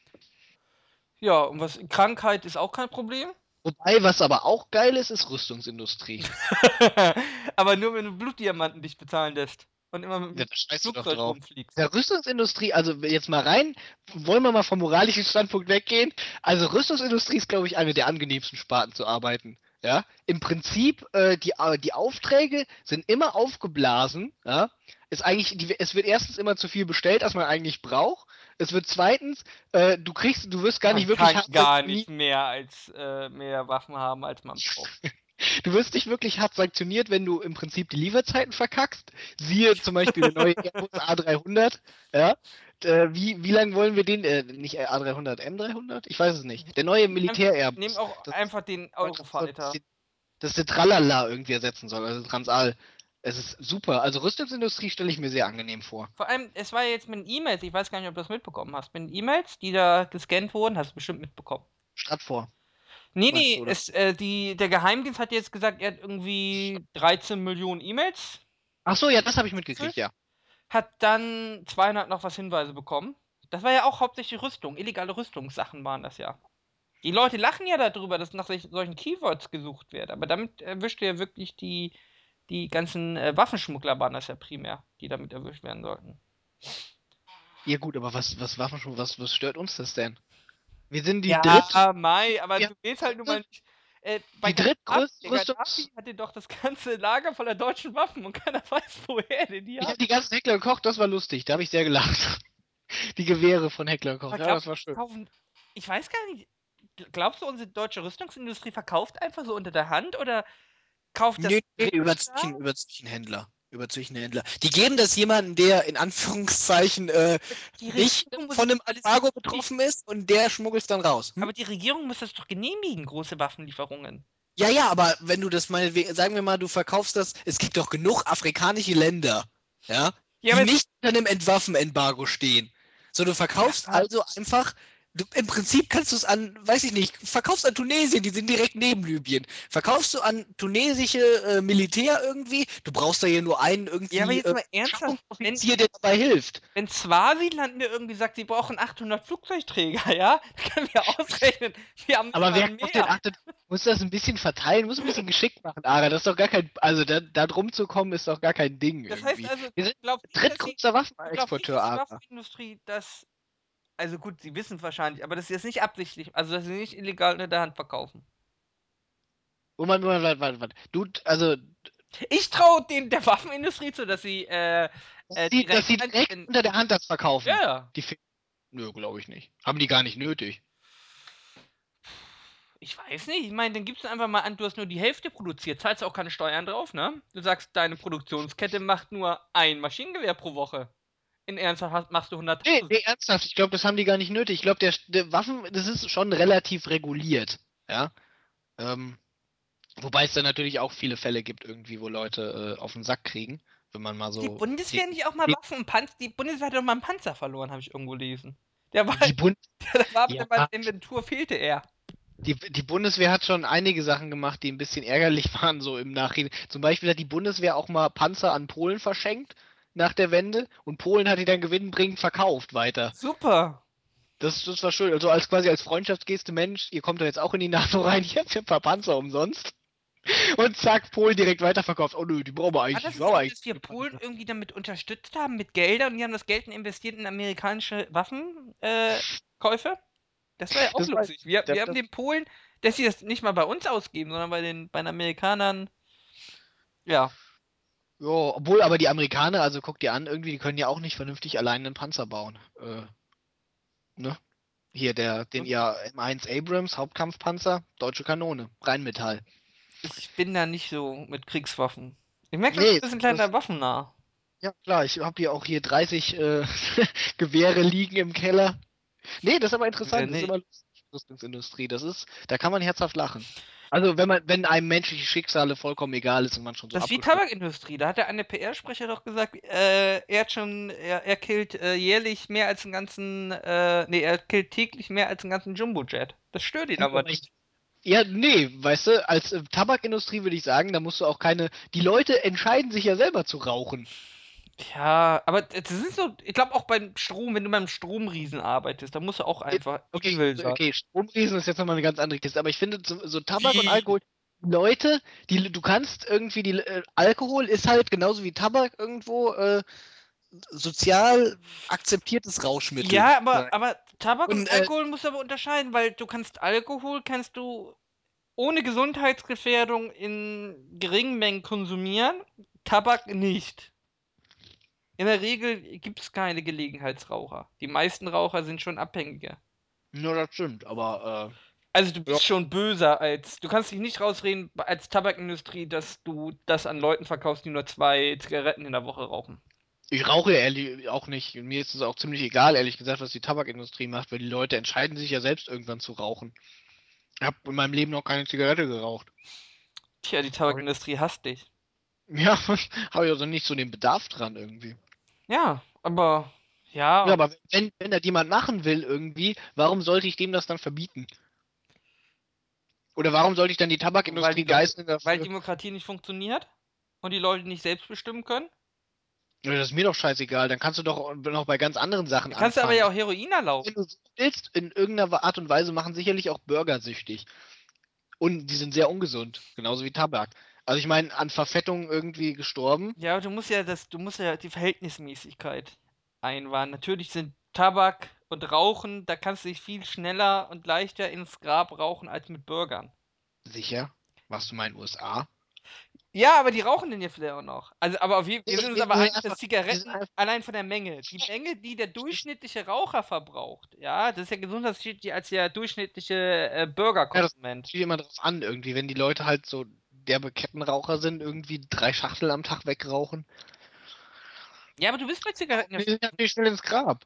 Ja, und was Krankheit ist auch kein Problem. Wobei, was aber auch geil ist, ist Rüstungsindustrie. *laughs* Aber nur wenn du Blutdiamanten dich bezahlen lässt und immer mit Ja, dem doch Flugzeug rumfliegst. Der Rüstungsindustrie, also jetzt mal rein, wollen wir mal vom moralischen Standpunkt weggehen. Also Rüstungsindustrie ist, glaube ich, eine der angenehmsten Sparten zu arbeiten. Ja, im Prinzip, äh, die, äh, die Aufträge sind immer aufgeblasen. Ja, ist eigentlich, die, es wird erstens immer zu viel bestellt, als man eigentlich braucht. Es wird zweitens, äh, du kriegst, du wirst gar nicht man wirklich kann gar nicht mehr als äh, mehr Waffen haben, als man braucht. *laughs* *laughs* Du wirst nicht wirklich hart sanktioniert, wenn du im Prinzip die Lieferzeiten verkackst. Siehe zum Beispiel der neue Airbus A300. Ja. Äh, wie, wie lange wollen wir den, äh, nicht A300, M300? Ich weiß es nicht. Der neue Militär-Airbus. Nehmen auch Das- einfach den Eurofighter. Das der Tralala irgendwie ersetzen soll, also Transall. Es ist super. Also Rüstungsindustrie stelle ich mir sehr angenehm vor. Vor allem, es war jetzt mit den E-Mails, ich weiß gar nicht, ob du das mitbekommen hast. Mit den E-Mails, die da gescannt wurden, hast du bestimmt mitbekommen. Statt vor. Nee, Meinst nee, du, oder? es, äh, die, der Geheimdienst hat jetzt gesagt, er hat irgendwie 13 Millionen E-Mails, Ach so, ja, das habe ich mitgekriegt, ja. hat dann 200 noch was Hinweise bekommen. Das war ja auch hauptsächlich Rüstung, illegale Rüstungssachen waren das ja. Die Leute lachen ja darüber, dass nach solch- solchen Keywords gesucht wird, aber damit erwischt ihr ja wirklich die, die ganzen äh, Waffenschmuggler waren das ja primär, die damit erwischt werden sollten. Ja gut, aber was, was Waffen was, was stört uns das denn? Wir sind die ja, dritt. Mai, aber Ja. du willst halt nun mal nicht. Äh, bei Die drittgrößte Rüstungs- hatte doch das ganze Lager voller deutschen Waffen und keiner *laughs* weiß, woher denn die Ich haben. habe die ganzen Heckler gekocht, das war lustig. Da habe ich sehr gelacht. *laughs* Die Gewehre von Heckler gekocht. Aber Ja, das war schön. Kaufen, ich weiß gar nicht. Glaubst du, unsere deutsche Rüstungsindustrie verkauft einfach so unter der Hand oder kauft das? Nee, nee, über, Drittstaat? Zwischen, über Zwischenhändler. Die geben das jemandem, der in Anführungszeichen äh, nicht von einem genehmigen. betroffen ist und der schmuggelt es dann raus. Hm? Aber die Regierung muss das doch genehmigen, große Waffenlieferungen. Ja, ja, aber wenn du das mal, sagen wir mal, du verkaufst das, es gibt doch genug afrikanische Länder, ja, Ja, die nicht unter einem Entwaffenembargo stehen. So, du verkaufst Ja. also einfach Du, Im Prinzip kannst du es an, weiß ich nicht, verkaufst an Tunesien, die sind direkt neben Libyen. Verkaufst du an tunesische äh, Militär irgendwie, du brauchst da hier nur einen irgendwie Ja, aber jetzt äh, mal ernsthaft, wenn, der dabei hilft. wenn Swasiland mir irgendwie sagt, sie brauchen 800 Flugzeugträger, *laughs* ja, dann können wir ausrechnen, wir haben Aber wer mehr. denn 800 muss das ein bisschen verteilen, muss ein bisschen geschickt machen, Ara. Das ist doch gar kein, also da, da drum zu kommen, ist doch gar kein Ding Das irgendwie. heißt also, Wir sind dass drittgrößter Waffenexporteur, dass Ara. Waffenindustrie das, also gut, sie wissen es wahrscheinlich, aber dass sie das nicht absichtlich, also dass sie nicht illegal unter der Hand verkaufen. Moment, Moment, warte, warte, warte. Du, also, Ich traue den der Waffenindustrie zu, dass sie, äh, dass Äh, die, dass sie direkt direkt in- unter der Hand das verkaufen. ja, ja. Die Nö, glaube ich nicht. Haben die gar nicht nötig. Ich weiß nicht, ich meine, dann gibst du einfach mal an, du hast nur die Hälfte produziert, zahlst auch keine Steuern drauf, ne? Du sagst, deine Produktionskette macht nur ein Maschinengewehr pro Woche. In Ernsthaft machst du 100.000. Nee, nee, ernsthaft, ich glaube, das haben die gar nicht nötig. Ich glaube, der, der Waffen, das ist schon relativ reguliert. Ja. Ähm, wobei es da natürlich auch viele Fälle gibt, irgendwie, wo Leute äh, auf den Sack kriegen, wenn man mal so. die Bundeswehr nicht auch mal die- Waffen und Panzer. Die Bundeswehr hat doch mal einen Panzer verloren, habe ich irgendwo gelesen. Der war, Die, Bund *laughs* der war Ja. bei der Inventur fehlte er. die, die Bundeswehr hat schon einige Sachen gemacht, die ein bisschen ärgerlich *laughs* waren, so im Nachhinein. Zum Beispiel hat die Bundeswehr auch mal Panzer an Polen verschenkt nach der Wende und Polen hat die dann gewinnbringend verkauft weiter. Super. Das, das war schön. Also als quasi als Freundschaftsgeste, Mensch, ihr kommt doch jetzt auch in die NATO rein, *laughs* hier habt ihr ein paar Panzer umsonst. Und zack, Polen direkt weiterverkauft. Oh nö, die brauchen wir eigentlich das nicht. eigentlich dass wir Polen irgendwie damit unterstützt haben mit Geldern und die haben das Geld investiert in amerikanische Waffenkäufe? Äh, das war ja auch Das lustig. Wir, das- wir haben das- den Polen, dass sie das nicht mal bei uns ausgeben, sondern bei den, bei den Amerikanern. Ja. Ja, obwohl aber die Amerikaner, also guck dir an, irgendwie, die können ja auch nicht vernünftig alleine einen Panzer bauen. Äh, ne? Hier, der, den ihr M1 Abrams, Hauptkampfpanzer, deutsche Kanone, Rheinmetall. Ich bin da nicht so mit Kriegswaffen. Ich merke, du Nee, bist ein bisschen das- kleiner Waffennah. Ja, klar, ich habe hier auch hier 30 äh, *laughs* Gewehre liegen im Keller. Nee, das ist aber interessant, das nee. ist immer lustig, Rüstungsindustrie, das ist, da kann man herzhaft lachen. Also wenn man, wenn einem menschliche Schicksale vollkommen egal ist und man schon so Das ist wie Tabakindustrie. Da hat der eine PR-Sprecher doch gesagt, äh, er hat schon, er, er killt äh, jährlich mehr als einen ganzen, äh, nee, er killt täglich mehr als einen ganzen Jumbo-Jet. Das stört ihn aber nicht. Ja, nee, weißt du, als äh, Tabakindustrie würde ich sagen, da musst du auch keine. Die Leute entscheiden sich ja selber zu rauchen. Ja, aber das ist so, ich glaube auch beim Strom, wenn du beim Stromriesen arbeitest, da musst du auch einfach Okay, evil sein. okay, Stromriesen ist jetzt nochmal eine ganz andere Kiste, aber ich finde, so, so Tabak und? Alkohol, Leute, die, du kannst irgendwie, die, äh, Alkohol ist halt genauso wie Tabak irgendwo äh, sozial akzeptiertes Rauschmittel. Ja, aber, aber Tabak und, Und, äh, Alkohol musst du aber unterscheiden, weil du kannst Alkohol kannst du ohne Gesundheitsgefährdung in geringen Mengen konsumieren, Tabak nicht. In der Regel gibt es keine Gelegenheitsraucher. Die meisten Raucher sind schon Abhängige. Ja, das stimmt, aber Also du bist Ja. schon böser als. Du kannst dich nicht rausreden als Tabakindustrie, dass du das an Leuten verkaufst, die nur zwei Zigaretten in der Woche rauchen. äh, ich rauche ja ehrlich auch nicht. Und Mir ist es auch ziemlich egal, ehrlich gesagt, was die Tabakindustrie macht, weil die Leute entscheiden sich ja selbst irgendwann zu rauchen. Ich habe in meinem Leben noch keine Zigarette geraucht. Tja, die Tabakindustrie hasst dich. Ja, *laughs* habe ich also nicht so den Bedarf dran irgendwie. Ja, aber ja, Ja, aber wenn, wenn das jemand machen will irgendwie, warum sollte ich dem das dann verbieten? Oder warum sollte ich dann die Tabakindustrie die doch- geißeln dafür? weil Demokratie nicht funktioniert und die Leute nicht selbst bestimmen können. Ja, das ist mir doch scheißegal, dann kannst du doch noch bei ganz anderen Sachen Da kannst du aber anfangen. ja auch Heroin erlauben. Wenn du willst, in irgendeiner Art und Weise machen sicherlich auch Burger süchtig. Und die sind sehr ungesund, genauso wie Tabak. Also ich meine, an Verfettung irgendwie gestorben. Ja, aber du musst ja das, du musst ja die Verhältnismäßigkeit einwahren. Natürlich sind Tabak und Rauchen, da kannst du dich viel schneller und leichter ins Grab rauchen als mit Bürgern. Sicher. Warst du mal in den USA? Ja, aber die rauchen den ja vielleicht auch noch. Also, aber wir, wir Nee, sind uns aber einfach- dass Zigaretten allein von der Menge, die Menge, die der durchschnittliche Raucher verbraucht, ja, das ist ja gesundheitsschädlicher als der durchschnittliche äh, Bürgerkonsument. Steht immer drauf an, irgendwie, wenn die Leute halt so derbe Kettenraucher sind, irgendwie drei Schachtel am Tag wegrauchen. Ja, aber du bist bei Zigaretten ja Die sind natürlich schnell ins Grab.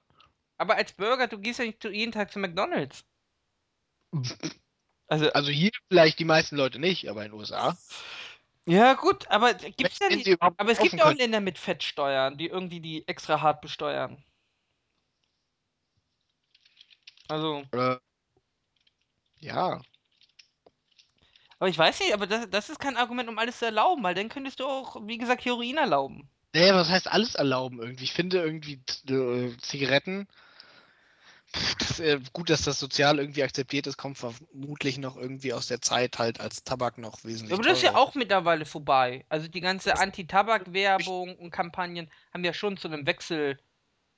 Aber als Burger, du gehst ja nicht jeden Tag zu McDonalds. *laughs* Also, Also hier vielleicht die meisten Leute nicht, aber in den USA. ja gut, aber gibt's ja wenn nicht. überhaupt Aber es gibt ja auch. Länder mit Fettsteuern, die irgendwie die extra hart besteuern. Also, Äh, ja. Aber ich weiß nicht, aber das, das ist kein Argument, um alles zu erlauben, weil dann könntest du auch, wie gesagt, Heroin erlauben. Naja, was heißt alles erlauben irgendwie? Ich finde irgendwie äh, Zigaretten. pff, Das, äh, gut, dass das sozial irgendwie akzeptiert ist, kommt vermutlich noch irgendwie aus der Zeit halt, als Tabak noch wesentlich Aber das ist ja auch mittlerweile vorbei. Also die ganze Anti-Tabak-Werbung und Kampagnen haben ja schon zu einem Wechsel.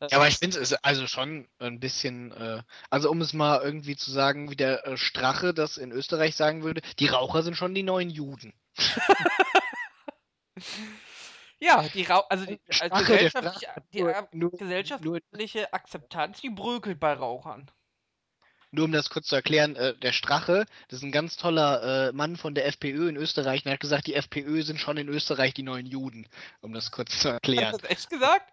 Äh, Ja, aber ich finde es ist also schon ein bisschen, äh, also um es mal irgendwie zu sagen, wie der äh, Strache das in Österreich sagen würde, die Raucher sind schon die neuen Juden. *laughs* Ja, die Rau also die als Strache, gesellschaftliche, die nur- Ak- nur- gesellschaftliche Akzeptanz, die bröckelt bei Rauchern. Nur um das kurz zu erklären, äh, der Strache, das ist ein ganz toller äh, Mann von der FPÖ in Österreich, und er hat gesagt, die FPÖ sind schon in Österreich die neuen Juden, um das kurz zu Hat erklären. er das echt gesagt?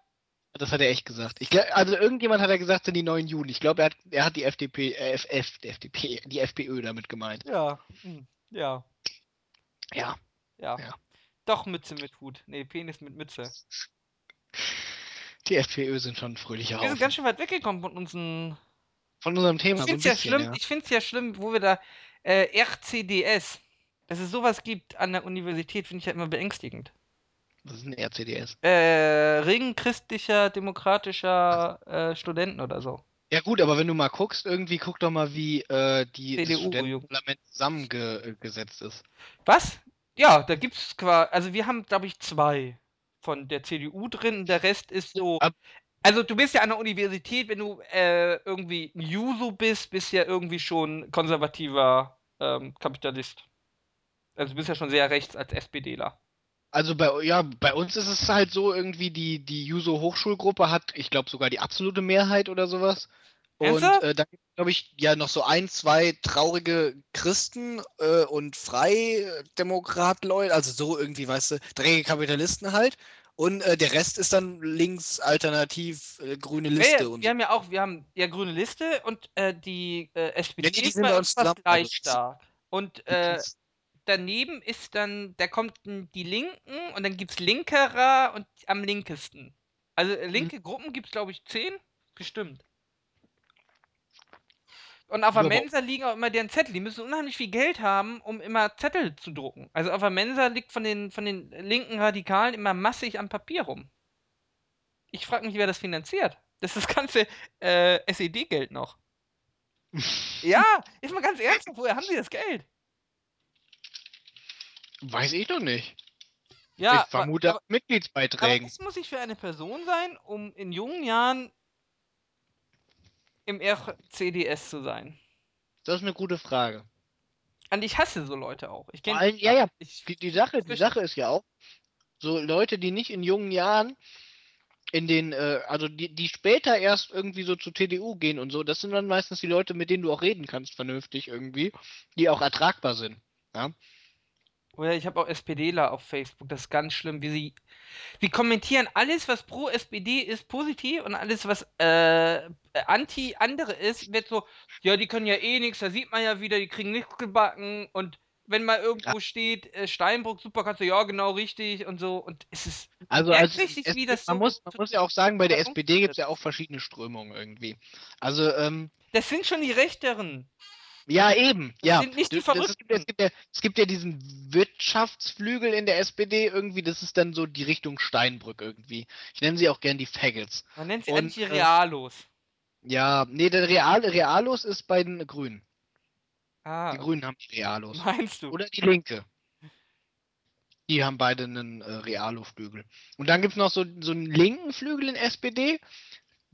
Das hat er echt gesagt. Ich glaub, also irgendjemand hat er gesagt, sind die neuen Juden. Ich glaube, er hat, er hat die FDP, äh, FF, die FDP, die FPÖ damit gemeint. Ja. hm, Ja. Ja. Ja. Ja. Doch Mütze mit Hut. Nee, Penis mit Mütze. Die FPÖ sind schon fröhliche Wir sind ganz schön weit weggekommen von unseren. Von unserem Ich Thema ein finde es ja schlimm, ja. ich finde es ja schlimm, wo wir da äh, RCDS, dass es sowas gibt an der Universität, finde ich ja immer beängstigend. Das ist ein RCDS. Äh, Ring christlicher, demokratischer äh, Studenten oder so. Ja gut, aber wenn du mal guckst, irgendwie guck doch mal, wie äh, die das CDU, Studentenparlament zusammengesetzt ist. Was? Ja, da gibt's quasi, also wir haben, glaube ich, zwei von der CDU drin, der Rest ist so. Ab- Also du bist ja an der Universität, wenn du äh, irgendwie ein Juso bist, bist ja irgendwie schon konservativer ähm, Kapitalist. Also du bist ja schon sehr rechts als SPDler. Also bei, ja, bei uns ist es halt so, irgendwie die, die Juso Hochschulgruppe hat, ich glaube, sogar die absolute Mehrheit oder sowas. Und äh, da gibt es, glaube ich, ja noch so ein, zwei traurige Christen äh, und Freidemokrat-Leute, also so irgendwie, weißt du, dreckige Kapitalisten halt. Und äh, der Rest ist dann links alternativ äh, grüne Ja, Liste ja, und wir haben ja auch, wir haben ja grüne Liste und äh, die äh, SPD nee, die ist sind bei uns fast zusammen, gleich also- stark. Und äh, daneben ist dann, da kommt die Linken und dann gibt's Linkerer und am linkesten. Also äh, linke Gruppen gibt's glaube ich zehn, bestimmt. Und auf der Mensa liegen auch immer deren Zettel. Die müssen unheimlich viel Geld haben, um immer Zettel zu drucken. Also auf der Mensa liegt von den, von den linken Radikalen immer massig an Papier rum. Ich frage mich, wer das finanziert. Das ist das ganze äh, SED-Geld noch. *laughs* Ja, ist mal ganz ernsthaft, woher haben sie das Geld? Weiß ich doch nicht. Ja, ich vermute aber, aber, Mitgliedsbeiträgen. aber was muss ich für eine Person sein, um in jungen Jahren im RCDS zu sein? Das ist eine gute Frage. Und ich hasse so Leute auch. Ich kenn, allem, ja, ja, ich, die, die Sache, die Sache ist ja auch, so Leute, die nicht in jungen Jahren in den, äh, also die, die später erst irgendwie so zur TDU gehen und so, das sind dann meistens die Leute, mit denen du auch reden kannst, vernünftig irgendwie, die auch ertragbar sind. Ja? Oder ich habe auch SPDler auf Facebook, das ist ganz schlimm, wie sie. Sie kommentieren alles, was pro SPD ist, positiv und alles, was äh, anti andere ist, wird so, ja, die können ja eh nichts, da sieht man ja wieder, die kriegen nichts gebacken und wenn mal irgendwo steht, äh, Steinbrück, super, kannst du, ja, genau richtig und so und es ist. Also merkt als richtig, es, wie das man, so muss, man muss ja auch sagen, bei der SPD gibt es ja auch verschiedene Strömungen irgendwie. Also, ähm, Das sind schon die Rechteren. Ja, eben, ja. sind nicht die das ist, Verrückten. es, gibt ja, es gibt ja diesen Wirtschaftsflügel in der SPD irgendwie, das ist dann so die Richtung Steinbrück irgendwie. Ich nenne sie auch gern die Faggots. Man nennt sie Und, eigentlich die äh, Realos. Ja, nee, der Real, Realos ist bei den Grünen. Ah, Die Grünen haben die Realos. meinst du? Oder die Linke. Die haben beide einen äh, Realo-Flügel. Und dann gibt es noch so, so einen linken Flügel in SPD.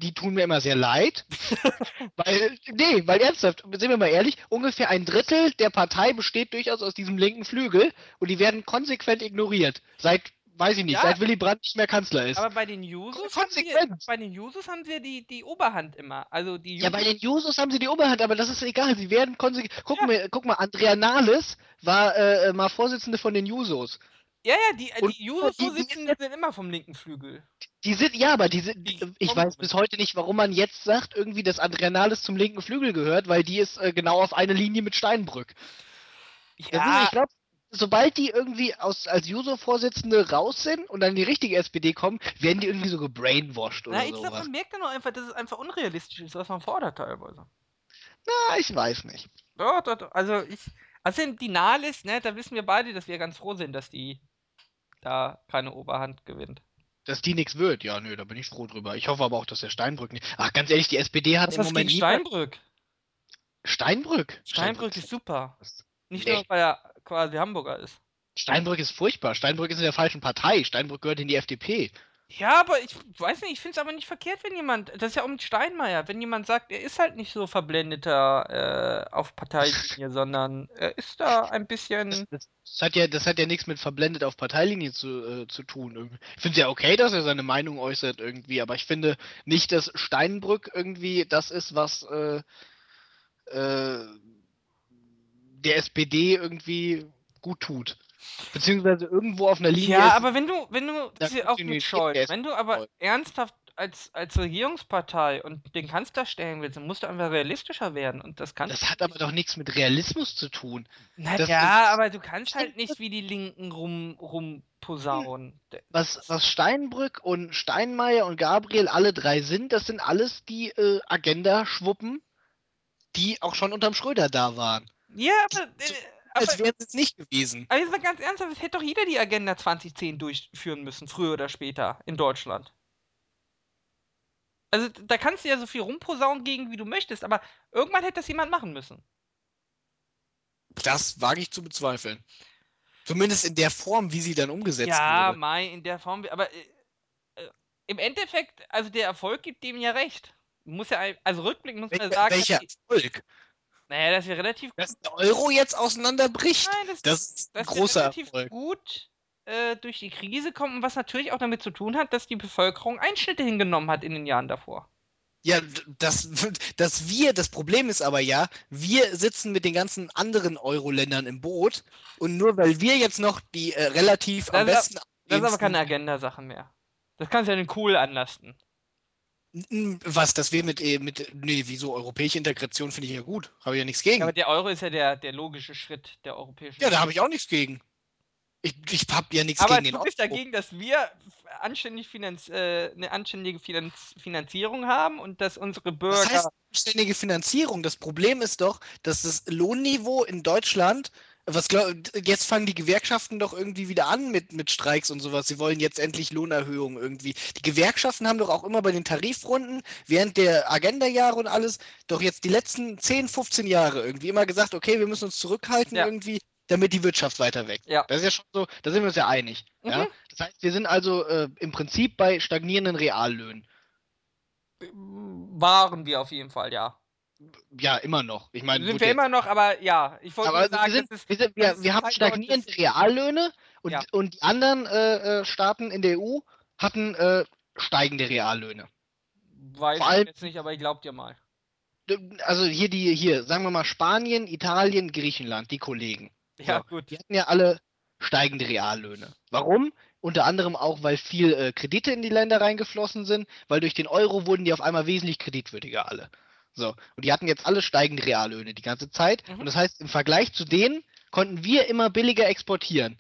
Die tun mir immer sehr leid. *laughs* weil, nee, weil ernsthaft, sind wir mal ehrlich, ungefähr ein Drittel der Partei besteht durchaus aus diesem linken Flügel und die werden konsequent ignoriert. Seit, weiß ich nicht, Ja. seit Willy Brandt nicht mehr Kanzler ist. Aber bei den Jusos haben Konsequent. bei den Jusos haben wir die, die Oberhand immer. Also die Ja, bei den Jusos haben sie die Oberhand, aber das ist egal. Sie werden konsequent. Guck, Ja. mal, guck mal, Andrea Nahles war äh, mal Vorsitzende von den Jusos. Ja, ja, die, äh, Und die Jusos die- die Vorsitzenden sind immer vom linken Flügel. Die sind, ja, aber die sind, Die ich kommen weiß bis heute nicht, warum man jetzt sagt, irgendwie, dass Andrea Nahles zum linken Flügel gehört, weil die ist äh, genau auf eine Linie mit Steinbrück. Das ist, Ja, ich glaube, sobald die irgendwie aus, als Juso-Vorsitzende raus sind und dann in die richtige SPD kommen, werden die irgendwie so gebrainwashed oder na, ich glaube, sowas. man merkt dann auch einfach, dass es einfach unrealistisch ist, was man fordert teilweise. Na, ich weiß nicht. Doch, doch. Also ich. Also die Nahles, ne, da wissen wir beide, dass wir ganz froh sind, dass die da keine Oberhand gewinnt. Dass die nichts wird, ja, nö, da bin ich froh drüber. Ich hoffe aber auch, dass der Steinbrück nicht. Ach, ganz ehrlich, die SPD hat Was im Moment niemand- Steinbrück? Steinbrück. Steinbrück ist super. Nicht Nee. nur, weil er quasi Hamburger ist. Steinbrück ist furchtbar. Steinbrück ist in der falschen Partei. Steinbrück gehört in die FDP. Ja, aber ich weiß nicht, ich finde es aber nicht verkehrt, wenn jemand, das ist ja auch mit Steinmeier, wenn jemand sagt, er ist halt nicht so verblendeter äh, auf Parteilinie, *laughs* sondern er ist da ein Das, bisschen. das, das hat ja, das hat ja nichts mit verblendet auf Parteilinie zu, äh, zu tun. Ich finde es ja okay, dass er seine Meinung äußert irgendwie, aber ich finde nicht, dass Steinbrück irgendwie das ist, was äh, äh, der SPD irgendwie gut tut. Beziehungsweise irgendwo auf einer Linie Ja, ist, aber wenn du, wenn du, auch mit Scholz, wenn du aber Scholz. ernsthaft als, als Regierungspartei und den Kanzler stellen willst, dann musst du einfach realistischer werden und das kannst das hat aber doch nichts mit Realismus zu tun. Na das ja, ist- aber du kannst halt nicht wie die Linken rum, rumposaunen. D- Was, was Steinbrück und Steinmeier und Gabriel alle drei sind, das sind alles die äh, Agenda-Schwuppen, die auch schon unterm Schröder da waren. Ja, aber, äh, aber, Als wären sie es nicht gewesen. aber jetzt mal ganz ernsthaft, es hätte doch jeder die Agenda 2010 durchführen müssen, früher oder später, in Deutschland. Also da kannst du ja so viel rumposaunen gegen, wie du möchtest, aber irgendwann hätte das jemand machen müssen. Das wage ich zu bezweifeln. Zumindest in der Form, wie sie dann umgesetzt ja, wurde. Mai, in der Form, aber äh, äh, im Endeffekt, also der Erfolg gibt dem ja recht. Muss ja, also rückblickend muss man Wel sagen, welcher Erfolg? Naja, dass wir relativ Dass der Euro jetzt auseinanderbricht, Nein, das, das ist ein dass wir großer relativ Erfolg. gut äh, durch die Krise kommen, und was natürlich auch damit zu tun hat, dass die Bevölkerung Einschnitte hingenommen hat in den Jahren davor. Ja, das, dass wir, das Problem ist aber ja, wir sitzen mit den ganzen anderen Euro-Ländern im Boot und nur weil wir jetzt noch die äh, relativ am Das ist- besten Das ist aber keine Agenda-Sache mehr. Das kannst du ja den Cool anlasten. Was, dass wir mit, äh, mit, nee, wieso, europäische Integration finde ich ja gut. Habe ich ja nichts Ja, gegen. aber der Euro ist ja der, der logische Schritt der europäischen Ja, da habe ich auch nichts gegen. Ich, ich habe ja nichts Aber gegen den du bist Euro. dagegen, dass wir anständig Finanz, äh, eine anständige Finanz, Finanzierung haben und dass unsere Bürger. Das heißt ständige Finanzierung. Das Problem ist doch, dass das Lohnniveau in Deutschland, was glaub, jetzt fangen die Gewerkschaften doch irgendwie wieder an mit, mit Streiks und sowas. Sie wollen jetzt endlich Lohnerhöhungen irgendwie. Die Gewerkschaften haben doch auch immer bei den Tarifrunden während der Agenda-Jahre und alles, doch jetzt die letzten 10, 15 Jahre irgendwie immer gesagt, okay, wir müssen uns zurückhalten Ja. irgendwie, damit die Wirtschaft weiter wächst. Ja. Das ist ja schon so, da sind wir uns ja einig. Ja? Mhm. Das heißt, wir sind also äh, im Prinzip bei stagnierenden Reallöhnen. waren wir auf jeden Fall, ja. Ja, immer noch. Ich meine, Sind wir jetzt- immer noch, aber ja, ich wollte also sagen, wir, sind, ist, wir, sind, wir, wir haben stagnierende Reallöhne und, Ja. und die anderen äh, äh, Staaten in der EU hatten äh, steigende Reallöne. weiß vor ich allem- jetzt nicht, aber ich glaub dir mal. Also hier die, hier, sagen wir mal Spanien, Italien, Griechenland, die Kollegen. Ja, So, gut. Die hatten ja alle steigende Reallöhne. Warum? Unter anderem auch, weil viel äh, Kredite in die Länder reingeflossen sind, weil durch den Euro wurden die auf einmal wesentlich kreditwürdiger alle. So, und die hatten jetzt alle steigende Reallöne die ganze Zeit. Mhm. Und das heißt, im Vergleich zu denen konnten wir immer billiger exportieren.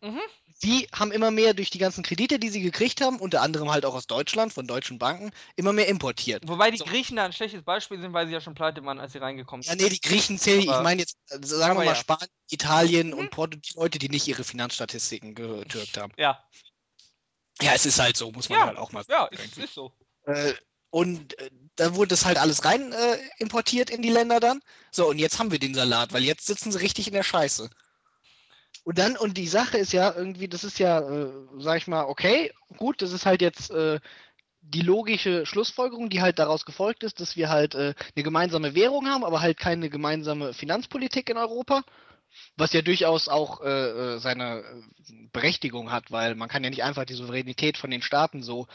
Mhm. Sie haben immer mehr durch die ganzen Kredite, die sie gekriegt haben, unter anderem halt auch aus Deutschland, von deutschen Banken, immer mehr importiert. Wobei die So. Griechen da ein schlechtes Beispiel sind, weil sie ja schon pleite waren, als sie reingekommen Ja, sind. nee, die Griechen zählen, ich meine jetzt, äh, sagen wir mal ja. Spanien, Italien Mhm. und Porto, die Leute, die nicht ihre Finanzstatistiken getürkt haben. Ja, Ja, es ist halt so, muss man ja, halt auch mal ja, sagen. ist, ist so. Äh, und äh, da wurde das halt alles rein äh, importiert in die Länder dann. So, und jetzt haben wir den Salat, weil jetzt sitzen sie richtig in der Scheiße. Und dann, und die Sache ist ja irgendwie, das ist ja, äh, sag ich mal, okay, gut, das ist halt jetzt äh, die logische Schlussfolgerung, die halt daraus gefolgt ist, dass wir halt äh, eine gemeinsame Währung haben, aber halt keine gemeinsame Finanzpolitik in Europa. Was ja durchaus auch äh, äh, seine äh, Berechtigung hat, weil man kann ja nicht einfach die Souveränität von den Staaten so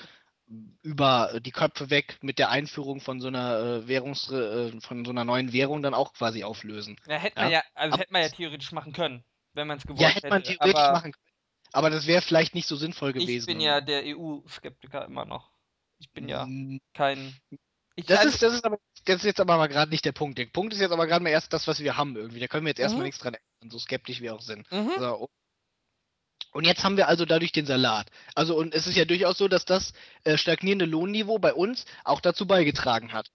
über die Köpfe weg mit der Einführung von so einer äh, Währungs äh, von so einer neuen Währung dann auch quasi auflösen. Ja, hätte man Ja. ja, also Aber- hätte man ja theoretisch machen können, wenn man es gewollt Ja, hätte man theoretisch aber machen können. Aber das wäre vielleicht nicht so sinnvoll gewesen. ich bin ja der EU-Skeptiker immer noch. Ich bin ja Mm, kein. Ich, Das also, ist, das ist aber das ist jetzt aber mal gerade nicht der Punkt. Der Punkt ist jetzt aber gerade mal erst das, was wir haben irgendwie. Da können wir jetzt erstmal Mhm. nichts dran ändern, so skeptisch wir auch sind. mhm. So. Und jetzt haben wir also dadurch den Salat. Also und es ist ja durchaus so, dass das äh, stagnierende Lohnniveau bei uns auch dazu beigetragen hat.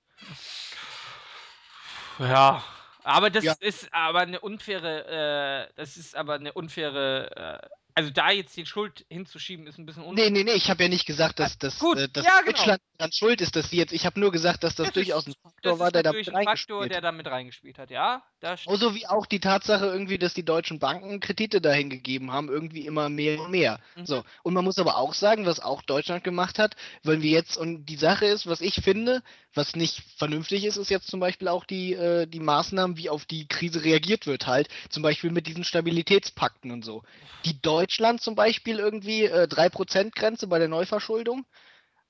Ja, aber das Ja. ist aber eine unfaire, äh, das ist aber eine unfaire, äh, also da jetzt die Schuld hinzuschieben, ist ein bisschen unfair. Nee, nee, nee, ich habe ja nicht gesagt, dass, dass, gut, äh, dass ja, genau. Deutschland daran schuld ist, dass sie jetzt. Ich habe nur gesagt, dass das, Das durchaus ein Faktor war, der da natürlich mit ein Faktor, reingespielt der hat. da mit reingespielt hat, ja. Genauso wie auch die Tatsache irgendwie, dass die deutschen Banken Kredite dahin gegeben haben, irgendwie immer mehr und mehr. Mhm. So. Und man muss aber auch sagen, was auch Deutschland gemacht hat, weil wir jetzt, und die Sache ist, was ich finde, was nicht vernünftig ist, ist jetzt zum Beispiel auch die, äh, die Maßnahmen, wie auf die Krise reagiert wird halt. Zum Beispiel mit diesen Stabilitätspakten und so. Die Deutschland zum Beispiel irgendwie äh, 3%-Grenze bei der Neuverschuldung.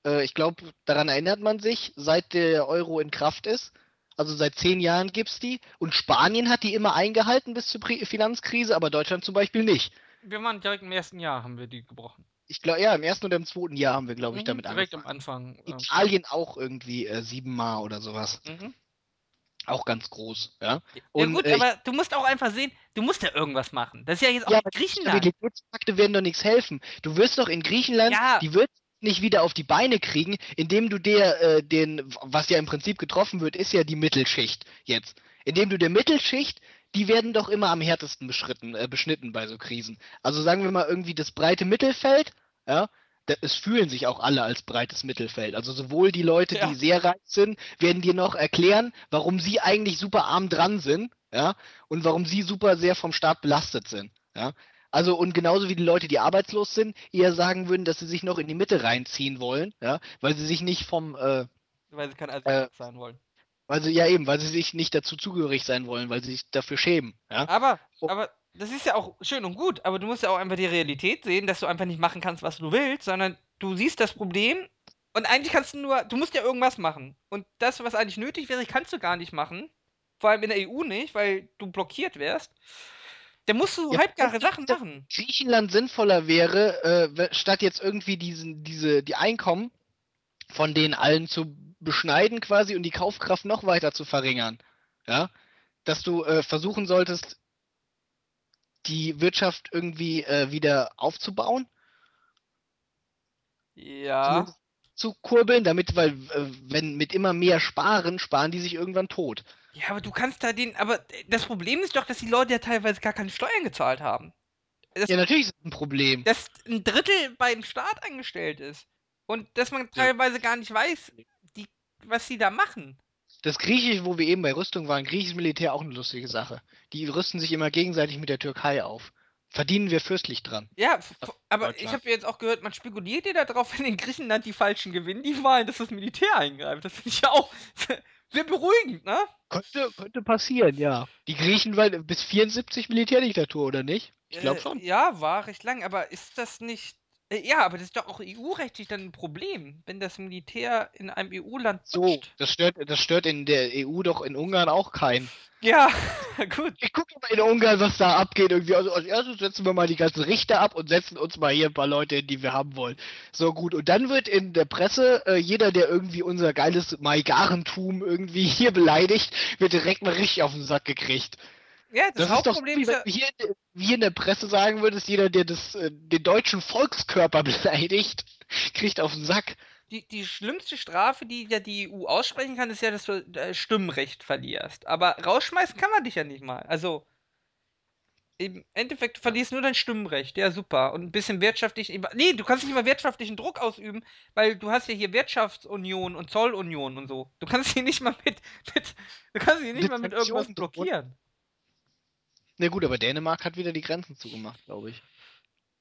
Äh, ich glaube, daran erinnert man sich, seit der Euro in Kraft ist. Also seit zehn Jahren gibt's die. Und Spanien hat die immer eingehalten bis zur Pri Finanzkrise, aber Deutschland zum Beispiel nicht. wir waren direkt im ersten Jahr, haben wir die gebrochen. Ich glaube, ja, im ersten oder im zweiten Jahr haben wir, glaube ich, Mhm, damit direkt angefangen. am Anfang. ähm, Italien auch irgendwie äh, siebenmal oder sowas. mhm. Auch ganz groß, ja. Ja Und, gut, äh, aber du musst auch einfach sehen, du musst ja irgendwas machen. Das ist ja jetzt auch Ja, aber die Griechenland. Stabilitätspakte werden doch nichts helfen. Du wirst doch in Griechenland Ja. die Wirtschaft nicht wieder auf die Beine kriegen, indem du der äh, den, was ja im Prinzip getroffen wird, ist ja die Mittelschicht jetzt. Indem du der Mittelschicht, die werden doch immer am härtesten beschritten, äh, beschnitten bei so Krisen. Also sagen wir mal irgendwie das breite Mittelfeld, ja, es fühlen sich auch alle als breites Mittelfeld. Also sowohl die Leute, Ja. die sehr reich sind, werden dir noch erklären, warum sie eigentlich super arm dran sind, ja, und warum sie super sehr vom Staat belastet sind, ja. Also und genauso wie die Leute, die arbeitslos sind, eher sagen würden, dass sie sich noch in die Mitte reinziehen wollen, ja, weil sie sich nicht vom, äh, weil sie kein Äh, Asiat sein wollen. weil sie ja eben, weil sie sich nicht dazu zugehörig sein wollen, weil sie sich dafür schämen, ja. Aber, Oh. aber das ist ja auch schön und gut, aber du musst ja auch einfach die Realität sehen, dass du einfach nicht machen kannst, was du willst, sondern du siehst das Problem und eigentlich kannst du nur, du musst ja irgendwas machen. Und das, was eigentlich nötig wäre, kannst du gar nicht machen. Vor allem in der EU nicht, weil du blockiert wärst. Da musst du Ja, halbgare Sachen machen. Griechenland sinnvoller wäre, äh, statt jetzt irgendwie diesen, diese, die Einkommen von denen allen zu beschneiden quasi und die Kaufkraft noch weiter zu verringern, ja, dass du äh, versuchen solltest, die Wirtschaft irgendwie äh, wieder aufzubauen, Ja. zumindest zu kurbeln, damit, weil äh, wenn mit immer mehr sparen, sparen die sich irgendwann tot. Ja, aber du kannst da den, aber das Problem ist doch, dass die Leute ja teilweise gar keine Steuern gezahlt haben. Das- Ja, natürlich ist das ein Problem. dass ein Drittel beim Staat angestellt ist. Und dass man teilweise gar nicht weiß, die, was sie da machen. Das Griechische, wo wir eben bei Rüstung waren, griechisches Militär auch eine lustige Sache. Die rüsten sich immer gegenseitig mit der Türkei auf. Verdienen wir fürstlich dran. Ja, aber ich habe jetzt auch gehört, man spekuliert ja darauf, wenn in Griechenland die Falschen gewinnen, die Wahlen, dass das Militär eingreift. Das finde ich ja auch *laughs* sehr beruhigend, ne? Könnte, könnte passieren, ja. Die Griechen waren bis 74 Militärdiktatur, oder nicht? Ich glaube Äh, schon. Ja, war recht lang, aber ist das nicht. Äh, ja, aber das ist doch auch EU-rechtlich dann ein Problem, wenn das Militär in einem EU-Land So, das stört, das stört in der EU doch in Ungarn auch keinen. Ja, *laughs* gut. Ich gucke mal in Ungarn, was da abgeht irgendwie. Also als erstes setzen wir mal die ganzen Richter ab und setzen uns mal hier ein paar Leute hin, die wir haben wollen. So gut. Und dann wird in der Presse äh, jeder, der irgendwie unser geiles Maigarentum irgendwie hier beleidigt, wird direkt mal richtig auf den Sack gekriegt. Ja, das, Das, ist doch Hauptproblem wie ist ja. hier, hier in der Presse sagen würdest, jeder, der das, äh, den deutschen Volkskörper *laughs* beleidigt, kriegt auf den Sack. Die, die schlimmste Strafe, die ja die EU aussprechen kann, ist ja, dass du äh, Stimmrecht verlierst. Aber rausschmeißen kann man dich ja nicht mal. Also, im Endeffekt, du verlierst nur dein Stimmrecht. Ja, super. Und ein bisschen wirtschaftlich. Nee, du kannst nicht mal wirtschaftlichen Druck ausüben, weil du hast ja hier Wirtschaftsunion und Zollunion und so. Du kannst sie nicht mal mit. mit du kannst sie nicht Mit mal mit irgendwas blockieren. Na gut, aber Dänemark hat wieder die Grenzen zugemacht, glaube ich.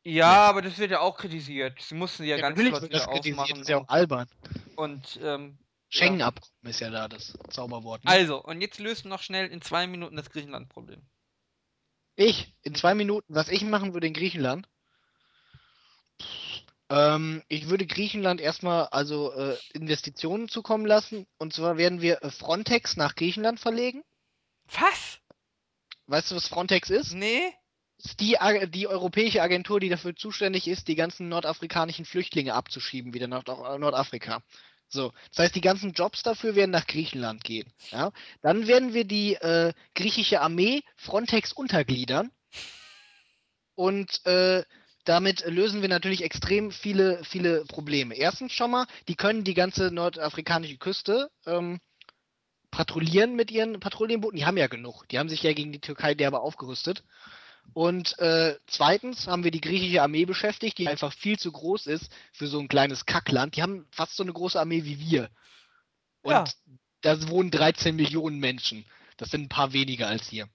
Ja, Ja. aber das wird ja auch kritisiert. Sie mussten ja, ganz natürlich flott wird wieder aufmachen. das ist ja auch und, albern. und ähm, Schengen-Abkommen ist ja da das Zauberwort. Ne? Also, und jetzt löst noch schnell in zwei Minuten das Griechenland-Problem. Ich, in zwei Minuten, was ich machen würde in Griechenland. Ähm, ich würde Griechenland erstmal also äh, Investitionen zukommen lassen. Und zwar werden wir äh, Frontex nach Griechenland verlegen. Was? Weißt du, was Frontex ist? Nee? ist die, die europäische Agentur, die dafür zuständig ist, die ganzen nordafrikanischen Flüchtlinge abzuschieben, wieder nach Nord- Nordafrika. So, das heißt, die ganzen Jobs dafür werden nach Griechenland gehen. Ja? Dann werden wir die äh, griechische Armee Frontex untergliedern und äh, damit lösen wir natürlich extrem viele, viele Probleme. Erstens schon mal, die können die ganze nordafrikanische Küste ähm, patrouillieren mit ihren Patrouillenbooten. Die haben ja genug. Die haben sich ja gegen die Türkei derbe aufgerüstet. Und äh, zweitens haben wir die griechische Armee beschäftigt, die einfach viel zu groß ist für so ein kleines Kackland. Die haben fast so eine große Armee wie wir. Und Ja. da wohnen 13 Millionen Menschen. Das sind ein paar weniger als hier.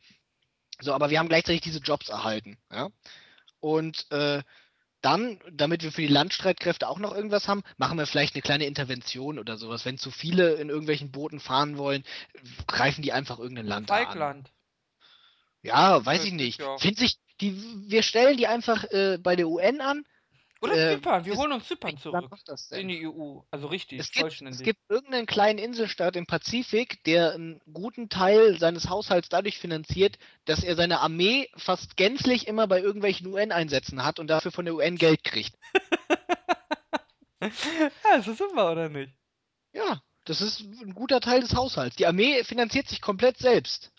So, aber wir haben gleichzeitig diese Jobs erhalten. Ja? Und äh, dann, damit wir für die Landstreitkräfte auch noch irgendwas haben, machen wir vielleicht eine kleine Intervention oder sowas. Wenn zu viele in irgendwelchen Booten fahren wollen, greifen die einfach irgendein Land an. Falkland. Ja, weiß ich nicht. ja. Find sich, die, wir stellen die einfach äh, bei der UN an. Oder Äh, Zypern. Wir holen uns Zypern zurück. In die EU. Also richtig, Es gibt, es gibt irgendeinen kleinen Inselstaat im Pazifik, der einen guten Teil seines Haushalts dadurch finanziert, dass er seine Armee fast gänzlich immer bei irgendwelchen UN-Einsätzen hat und dafür von der UN Geld kriegt. *laughs* ja, ist das super, oder nicht? Ja, das ist ein guter Teil des Haushalts. Die Armee finanziert sich komplett selbst.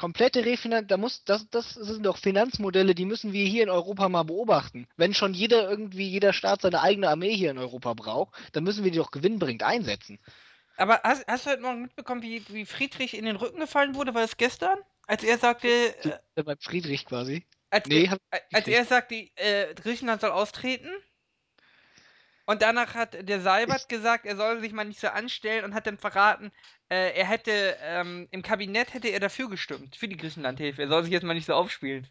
Komplette Refinanzierung, da muss, das, das sind doch Finanzmodelle, die müssen wir hier in Europa mal beobachten. Wenn schon jeder irgendwie, jeder Staat seine eigene Armee hier in Europa braucht, dann müssen wir die doch gewinnbringend einsetzen. Aber hast, hast du heute Morgen mitbekommen, wie, wie Friedrich in den Rücken gefallen wurde? War es gestern? Als er sagte, äh, Äh, Bei Friedrich quasi. als, Nee, er, als gekriegt. er sagte, äh, Griechenland soll austreten. Und danach hat der Seibert gesagt, er soll sich mal nicht so anstellen und hat dann verraten, äh, er hätte ähm, im Kabinett hätte er dafür gestimmt, für die Griechenlandhilfe. Er soll sich jetzt mal nicht so aufspielen.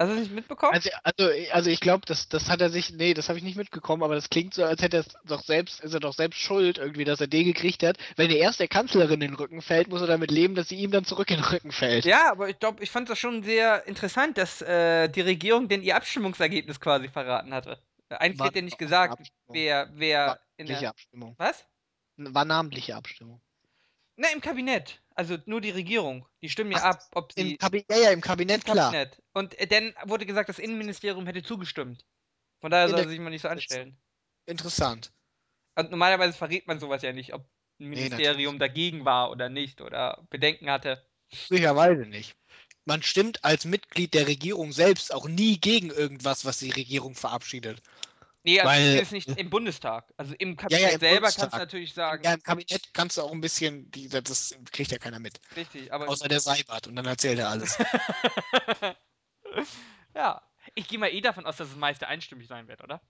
Hast du das nicht mitbekommen? Also, also, also ich glaube, das, das hat er sich, nee, das habe ich nicht mitgekommen, aber das klingt so, als hätte er es doch selbst, ist er doch selbst schuld irgendwie, dass er den gekriegt hat. Wenn er erst der Kanzlerin in den Rücken fällt, muss er damit leben, dass sie ihm dann zurück in den Rücken fällt. Ja, aber ich glaube, ich fand das schon sehr interessant, dass äh, die Regierung denn ihr Abstimmungsergebnis quasi verraten hatte. Eigentlich War hätte er nicht gesagt, wer, wer in der. Abstimmung. Was? War namentliche Abstimmung. Na, im Kabinett. Also nur die Regierung. Die stimmen ja Ach, ab, ob sie. Im Kabinett, ja, ja, im Kabinett, klar. Kabinett. Und äh, dann wurde gesagt, das Innenministerium hätte zugestimmt. Von daher soll er sich mal nicht so anstellen. Interessant. Und normalerweise verrät man sowas ja nicht, ob ein Nee, Ministerium dagegen war oder nicht oder Bedenken hatte. Sicherweise nicht. Man stimmt als Mitglied der Regierung selbst auch nie gegen irgendwas, was die Regierung verabschiedet. Nee, also Weil- ist nicht im Bundestag. Also im Ja, Kabinett ja, im selber kannst Bundestag. du natürlich sagen. Ja, im Kabinett kannst du auch ein bisschen, die, das kriegt ja keiner mit. Richtig, aber. Außer der Seibert und dann erzählt er alles. *laughs* ja. Ich gehe mal eh davon aus, dass das meiste einstimmig sein wird, oder?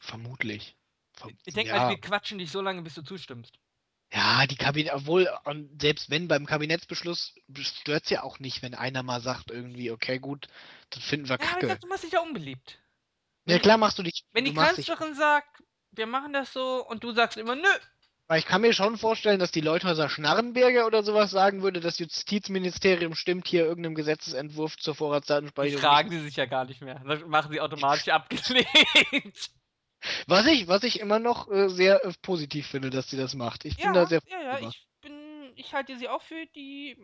Vermutlich. Verm- Ich denke ja. mal, wir quatschen dich so lange, bis du zustimmst. Ja, die Kabinett, obwohl, und selbst wenn beim Kabinettsbeschluss stört es ja auch nicht, wenn einer mal sagt irgendwie, okay, gut, das finden wir Ja, aber ich kacke. sag, du machst dich da unbeliebt. Ja, klar machst du dich. Wenn du die machst dich, Kanzlerin sagt, wir machen das so und du sagst immer, nö. weil ich kann mir schon vorstellen, dass die Leuthäuser Schnarrenberger oder sowas sagen würde, das Justizministerium stimmt hier irgendeinem Gesetzesentwurf zur Die Vorratsdatenspeicherung. fragen sie sich ja gar nicht mehr. Das machen sie automatisch *laughs* abgelehnt. Was ich, was ich immer noch äh, sehr äh, positiv finde, dass sie das macht. Ich bin Ja, da sehr ja, ja, ich bin, ich halte sie auch für die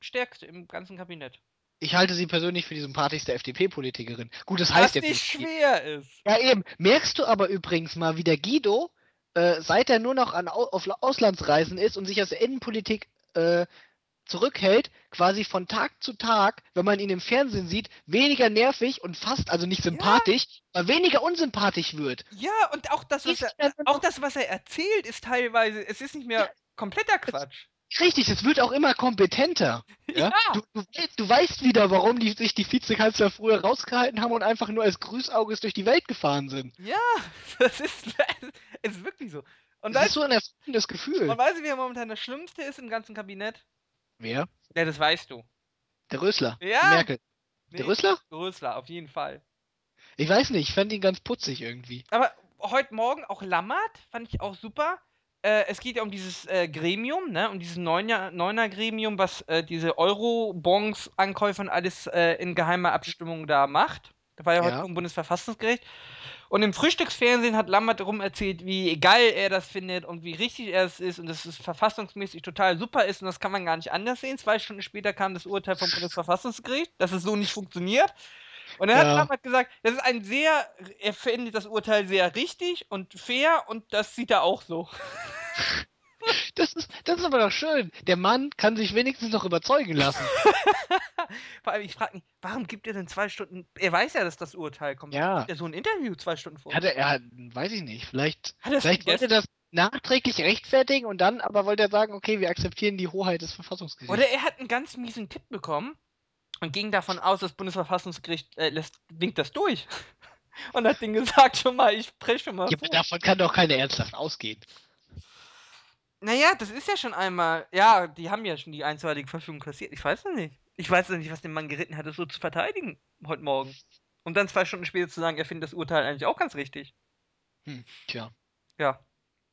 stärkste im ganzen Kabinett. Ich halte sie persönlich für die sympathischste FDP-Politikerin. Gut, das heißt Was jetzt nicht nicht. schwer ist. Ja, eben. Merkst du aber übrigens mal, wie der Guido, äh, seit er nur noch an, Au- auf Auslandsreisen ist und sich aus der Innenpolitik äh, zurückhält, quasi von Tag zu Tag, wenn man ihn im Fernsehen sieht, weniger nervig und fast, also nicht sympathisch, aber weniger unsympathisch wird. Ja, und auch das, was er, auch das, was er erzählt, ist teilweise, es ist nicht mehr Ja. kompletter Quatsch. Richtig, es wird auch immer kompetenter. *laughs* Ja? Ja. Du, du, weißt, du weißt wieder, warum die, sich die Vizekanzler früher rausgehalten haben und einfach nur als Grüßauges durch die Welt gefahren sind. Ja, *laughs* das ist, *laughs* es ist wirklich so. Und Das ist so ein erfüllendes Gefühl. weißt du, wer momentan das Schlimmste ist im ganzen Kabinett? Wer? Ja, das weißt du. Der Rösler. Ja. Merkel. Nee, Der Rösler? Rösler, auf jeden Fall. Ich weiß nicht, ich fand ihn ganz putzig irgendwie. Aber heute Morgen auch Lammert, fand ich auch super. Äh, es geht ja um dieses äh, Gremium, ne, um dieses Neuner, Neuner-Gremium, was äh, diese Euro-Bonds, Ankäufe und alles äh, in geheimer Abstimmung da macht. Da war ja, heute Ja. vom Bundesverfassungsgericht. Und im Frühstücksfernsehen hat Lammert darum erzählt, wie geil er das findet und wie richtig er es ist und dass es verfassungsmäßig total super ist und das kann man gar nicht anders sehen. Zwei Stunden später kam das Urteil vom Bundesverfassungsgericht, dass es so nicht funktioniert. Und dann hat Ja. Lammert gesagt, das ist ein sehr, er findet das Urteil sehr richtig und fair und das sieht er auch so. *laughs* Das ist, das ist aber doch schön. Der Mann kann sich wenigstens noch überzeugen lassen. *laughs* Vor allem, ich frage mich, warum gibt er denn zwei Stunden, er weiß ja, dass das Urteil kommt. Ja. Gibt er so ein Interview zwei Stunden vor? Hat er, hat, weiß ich nicht, vielleicht, Hat vielleicht wollte vergessen? nachträglich rechtfertigen und dann aber wollte er sagen, okay, wir akzeptieren die Hoheit des Verfassungsgerichts. Oder er hat einen ganz miesen Tipp bekommen und ging davon aus, das Bundesverfassungsgericht äh, lässt, winkt das durch. *laughs* Und hat denen gesagt, schon mal, ich spreche schon mal Ja, davon kann doch keiner ernsthaft ausgehen. Naja, das ist ja schon einmal. Ja, die haben ja schon die einstweilige Verfügung kassiert. Ich weiß es nicht. Ich weiß noch nicht, was den Mann geritten hat, das so zu verteidigen heute Morgen. Und dann zwei Stunden später zu sagen, er findet das Urteil eigentlich auch ganz richtig. Hm, tja. Ja.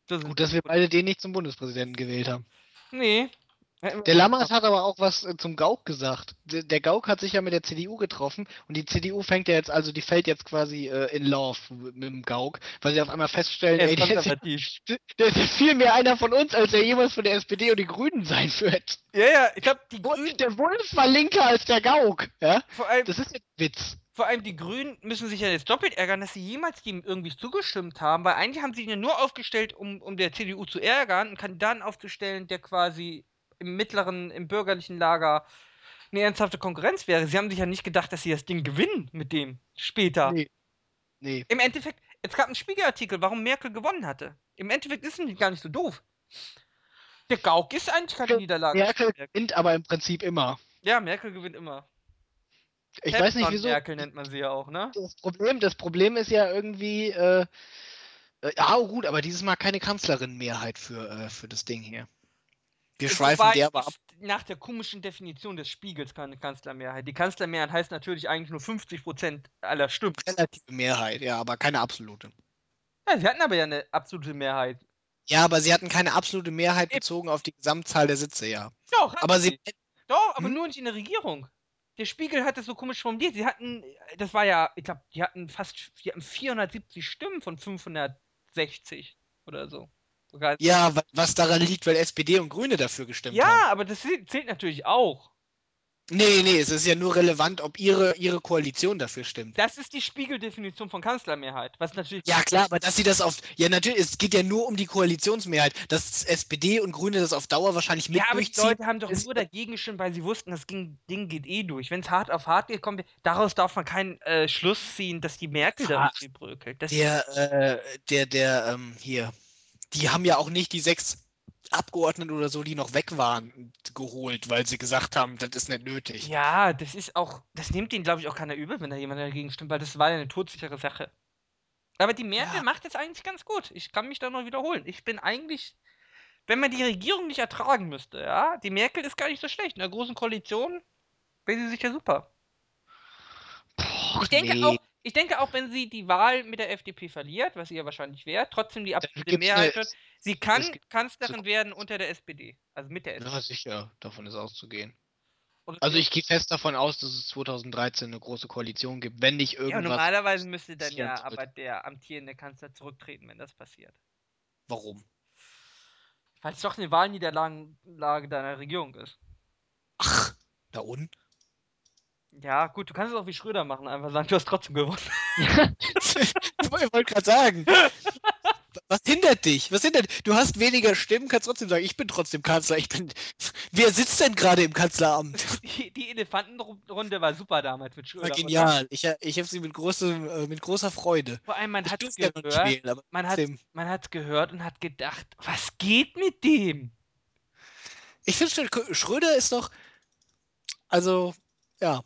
Das Gut, dass wir beide den nicht zum Bundespräsidenten gewählt haben. Nee. Der Lammert hat aber auch was äh, zum Gauck gesagt. Der, Gauck hat sich ja mit der CDU getroffen und die CDU fängt ja jetzt, also die fällt jetzt quasi äh, in Love mit dem Gauck, weil sie auf einmal feststellen, ey, der ist, der ist ja viel mehr einer von uns, als er jemals von der SPD und den Grünen sein wird. Ja, ja, ich glaube, die Grünen, Der Wolf war linker als der Gauck, ja? vor allem, Das ist jetzt ein Witz. vor allem die Grünen müssen sich ja jetzt doppelt ärgern, dass sie jemals ihm irgendwie zugestimmt haben, weil eigentlich haben sie ihn ja nur aufgestellt, um, um der CDU zu ärgern, einen Kandidaten aufzustellen, der quasi im mittleren, im bürgerlichen Lager eine ernsthafte Konkurrenz wäre. Sie haben sich ja nicht gedacht, dass sie das Ding gewinnen mit dem später. Nee. Nee. Im Endeffekt, es gab einen Spiegelartikel, warum Merkel gewonnen hatte. Im Endeffekt ist es gar nicht so doof. Der Gauck ist eigentlich keine Niederlage. Merkel gewinnt aber im Prinzip immer. Ja, Merkel gewinnt immer. Ich weiß nicht wieso. Merkel nennt man sie ja auch, ne? Das Problem, das Problem ist ja irgendwie, äh, äh, ja oh gut, aber dieses Mal keine Kanzlerin-Mehrheit für, äh, für das Ding hier. Wir schweifen Wobei der aber ab. Nach der komischen Definition des Spiegels keine Kanzlermehrheit. Die Kanzlermehrheit heißt natürlich eigentlich nur 50% aller Stimmen. Relative Mehrheit, ja, aber keine absolute. Ja, sie hatten aber ja eine absolute Mehrheit. Ja, aber sie hatten keine absolute Mehrheit bezogen auf die Gesamtzahl der Sitze, ja. Doch, Aber sie, Doch, aber Hm? nur nicht in der Regierung. Der Spiegel hat das so komisch formuliert. Sie hatten, das war ja, ich glaube, die hatten fast, die hatten 470 Stimmen von 560 oder so. Sogar ja, wa- was daran liegt, weil SPD und Grüne dafür gestimmt ja, haben. aber das zählt natürlich auch. Nee, nee, es ist ja nur relevant, ob ihre, ihre Koalition dafür stimmt. Das ist die Spiegeldefinition von Kanzlermehrheit. Was natürlich. Ja, klar, aber dass sie das auf. Ja, natürlich, es geht ja nur um die Koalitionsmehrheit. Dass SPD und Grüne das auf Dauer wahrscheinlich mit Ja, aber die. Leute haben doch nur dagegen gestimmt, weil sie wussten, das ging, Ding geht eh durch. Wenn es hart auf hart gekommen wäre, daraus darf man keinen äh, Schluss ziehen, dass die Merkel da irgendwie. Das Der, äh, der, der, ähm, hier. Die haben ja auch nicht die sechs Abgeordneten oder so, die noch weg waren, geholt, weil sie gesagt haben, das ist nicht nötig. Ja, das ist auch, das nimmt ihnen, glaube ich, auch keiner übel, wenn da jemand dagegen stimmt, weil das war ja eine todsichere Sache. Aber die Merkel Ja. macht es eigentlich ganz gut. Ich kann mich da noch wiederholen. Ich bin eigentlich, wenn man die Regierung nicht ertragen müsste, ja, die Merkel ist gar nicht so schlecht. In der großen Koalition wäre sie sicher super. Boah, Ich denke nee. auch, ich denke auch, wenn sie die Wahl mit der FDP verliert, was sie ja wahrscheinlich wäre, trotzdem die absolute Mehrheit wird, sie kann Kanzlerin werden unter der SPD. Also mit der SPD. Ja, sicher, davon ist auszugehen. Also ich gehe fest davon aus, dass es 2013 eine große Koalition gibt, wenn nicht ja, irgendwas. normalerweise müsste dann ja aber der amtierende Kanzler zurücktreten, wenn das passiert. Warum? Weil es doch eine Wahlniederlage deiner Regierung ist. Ach, da unten? Ja, gut, du kannst es auch wie Schröder machen, einfach sagen, du hast trotzdem gewonnen. *laughs* ich wollte gerade sagen. Was hindert dich? Was hindert dich? Du hast weniger Stimmen, kannst trotzdem sagen, ich bin trotzdem Kanzler. Ich bin. Wer sitzt denn gerade im Kanzleramt? Die, die Elefantenrunde war super damals mit Schröder. War genial. Ich, ich habe sie mit, großem, äh, mit großer Freude. Vor allem, man Ich hat ja gehört, aber man hat man hat's gehört und hat gedacht, was geht mit dem? Ich finde Schröder ist doch. Also, ja.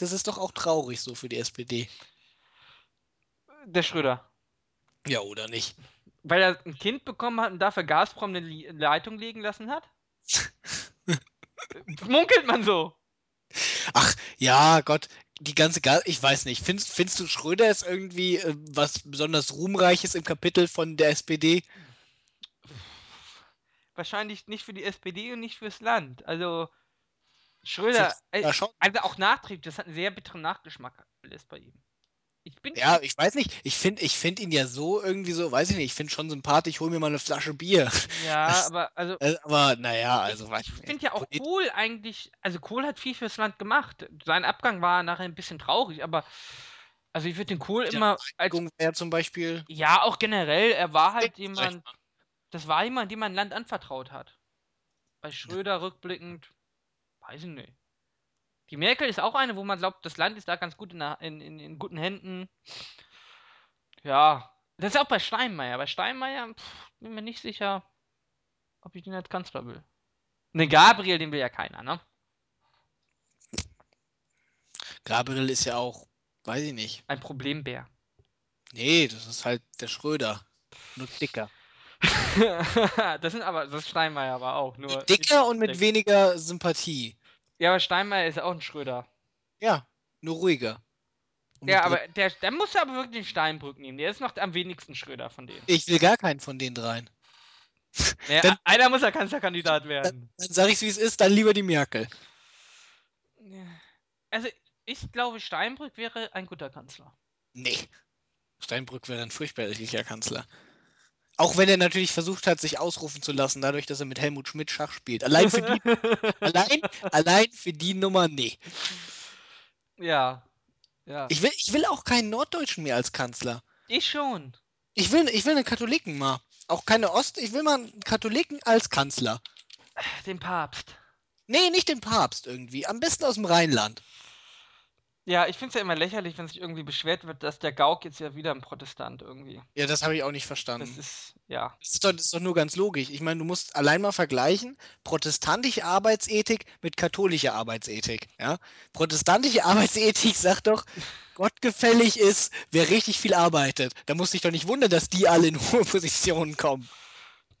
Das ist doch auch traurig so für die SPD. Der Schröder. Ja, oder nicht? Weil er ein Kind bekommen hat und dafür Gazprom eine Leitung legen lassen hat? *laughs* Munkelt man so. Ach, ja, Gott, die ganze Gas. Ich weiß nicht. Findest, findest du Schröder ist irgendwie äh, was besonders Ruhmreiches im Kapitel von der SPD? Wahrscheinlich nicht für die SPD und nicht fürs Land. Also, Schröder, äh, Ja, schon. also auch Nachtrieb, das hat einen sehr bitteren Nachgeschmack alles bei ihm. Ich bin Ja, ich weiß nicht. Ich finde ich find ihn ja so irgendwie so, weiß ich nicht. Ich finde schon sympathisch. Ich hole mir mal eine Flasche Bier. ja, *laughs* das- aber also Äh, Aber naja, also weiß ich ich finde ja auch Kohl eigentlich, also Kohl hat viel fürs Land gemacht. Sein Abgang war nachher ein bisschen traurig, aber also ich würde den Kohl Ja, immer als wäre zum Beispiel. ja auch generell, er war halt jemand, das war jemand, dem man Land anvertraut hat. Bei Schröder rückblickend, weiß ich nicht. Die Merkel ist auch eine, wo man glaubt, das Land ist da ganz gut in, der, in, in, in guten Händen. Ja, Das ist auch bei Steinmeier. Bei Steinmeier pff, bin mir nicht sicher, ob ich den als Kanzler will. Ne, Gabriel, den will ja keiner, ne? Gabriel ist ja auch, weiß ich nicht. Ein Problembär. Nee, das ist halt der Schröder. Nur dicker. *laughs* das sind aber, das ist Steinmeier aber auch. Nur Dicker und mit weniger Sympathie. Ja, aber Steinmeier ist auch ein Schröder. Ja, nur ruhiger. Ja, aber der, der muss aber wirklich den Steinbrück nehmen. Der ist noch am wenigsten Schröder von denen. Ich will gar keinen von den dreien. Ja, Dann- einer muss ja Kanzlerkandidat werden. Dann sag ich's wie es ist, dann lieber die Merkel. Also, ich glaube, Steinbrück wäre ein guter Kanzler. Nee. Steinbrück wäre ein furchtbarlicher Kanzler. Auch wenn er natürlich versucht hat, sich ausrufen zu lassen, dadurch, dass er mit Helmut Schmidt Schach spielt. Allein für die, *laughs* allein, allein für die Nummer, nee. ja. Ja. Ich will, ich will auch keinen Norddeutschen mehr als Kanzler. Ich schon. Ich will, ich will einen Katholiken mal. Auch keine Ost, ich will mal einen Katholiken als Kanzler. Den Papst. Nee, nicht den Papst irgendwie. Am besten aus dem Rheinland. Ja, ich finde es ja immer lächerlich, wenn sich irgendwie beschwert wird, dass der Gauck jetzt ja wieder ein Protestant irgendwie. Ja, das habe ich auch nicht verstanden. Das ist, ja. Das ist, doch, das ist doch nur ganz logisch. Ich meine, du musst allein mal vergleichen, protestantische Arbeitsethik mit katholischer Arbeitsethik. Ja? Protestantische *laughs* Arbeitsethik sagt doch, gottgefällig ist, wer richtig viel arbeitet. Da musst du dich doch nicht wundern, dass die alle in hohe *laughs* Positionen kommen.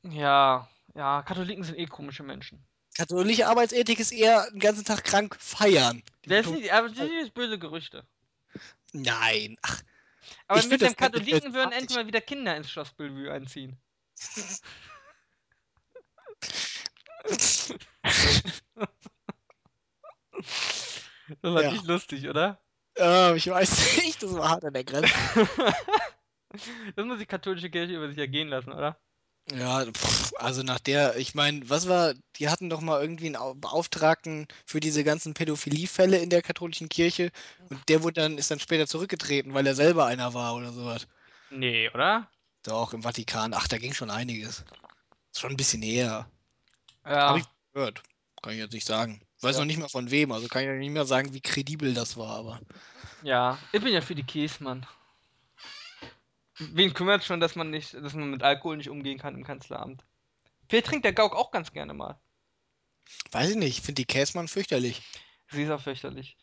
Ja, ja, Katholiken sind eh komische Menschen. Katholische Arbeitsethik ist eher den ganzen Tag krank feiern. Das sind, aber das sind jetzt böse Gerüchte. Nein. Ach, Aber mit dem Katholiken würden endlich mal wieder Kinder ins Schloss Bellevue einziehen. *laughs* Das war Ja. nicht lustig, oder? äh, ich weiß nicht, das war hart an der Grenze. *laughs* Das muss die katholische Kirche über sich ergehen lassen, oder? Ja, pff, also nach der, ich meine, was war, die hatten doch mal irgendwie einen Au- Beauftragten für diese ganzen Pädophilie-Fälle in der katholischen Kirche und der wurde dann, ist dann später zurückgetreten, weil er selber einer war oder sowas. Nee, oder? Doch, im Vatikan, ach, da ging schon einiges. Ist schon ein bisschen her. Ja. Hab ich gehört. Kann ich jetzt nicht sagen. Weiß Ja. noch nicht mal von wem, also kann ich ja nicht mehr sagen, wie kredibel das war, aber. Ja, ich bin ja für die Käsmann. Wen kümmert schon, dass man nicht, dass man mit Alkohol nicht umgehen kann im Kanzleramt? Vielleicht trinkt der Gauck auch ganz gerne mal. Weiß ich nicht, ich finde die Käsmann fürchterlich. Sie ist auch fürchterlich.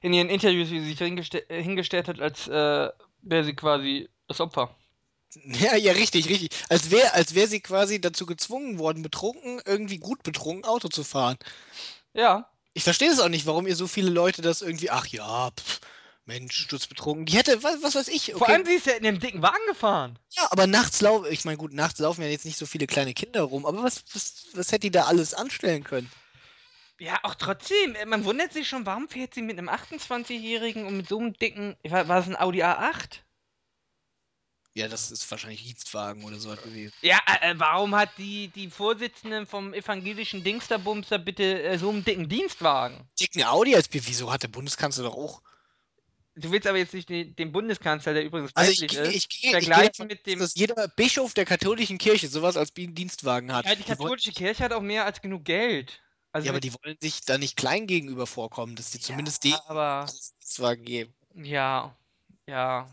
In ihren Interviews, wie sie sich hingeste hingestellt hat, als äh, wäre sie quasi das Opfer. *laughs* Ja, ja, richtig, richtig. Als wäre als wär sie quasi dazu gezwungen worden, betrunken, irgendwie gut betrunken Auto zu fahren. Ja. Ich verstehe es auch nicht, warum ihr so viele Leute das irgendwie, ach ja, pff, Mensch, sturzbetrunken. Die hätte, was, was weiß ich, Vor okay. allem, sie ist ja in dem dicken Wagen gefahren. Ja, aber nachts laufen, ich meine, gut, nachts laufen ja jetzt nicht so viele kleine Kinder rum, aber was, was, was hätte die da alles anstellen können? Ja, auch trotzdem. äh, Man wundert sich schon, warum fährt sie mit einem 28-Jährigen und mit so einem dicken. War, war es ein Audi A8? Ja, das ist wahrscheinlich Dienstwagen oder so gewesen. Ja, äh, äh, warum hat die, die Vorsitzende vom evangelischen Dingsterbumster bitte äh, so einen dicken Dienstwagen? Dicken Audi als wieso hat der Bundeskanzler doch auch? Du willst aber jetzt nicht den, den Bundeskanzler, der übrigens Also ich, gehe- ist, ich, gehe- ich gehe vergleichen mit dem. dass jeder Bischof der katholischen Kirche sowas als Dienstwagen hat. Ja, die Die katholische Kirche hat auch mehr als genug Geld. Also ja, aber die wollen sich da nicht klein gegenüber vorkommen, dass die zumindest ja, den aber Dienstwagen geben. ja, ja.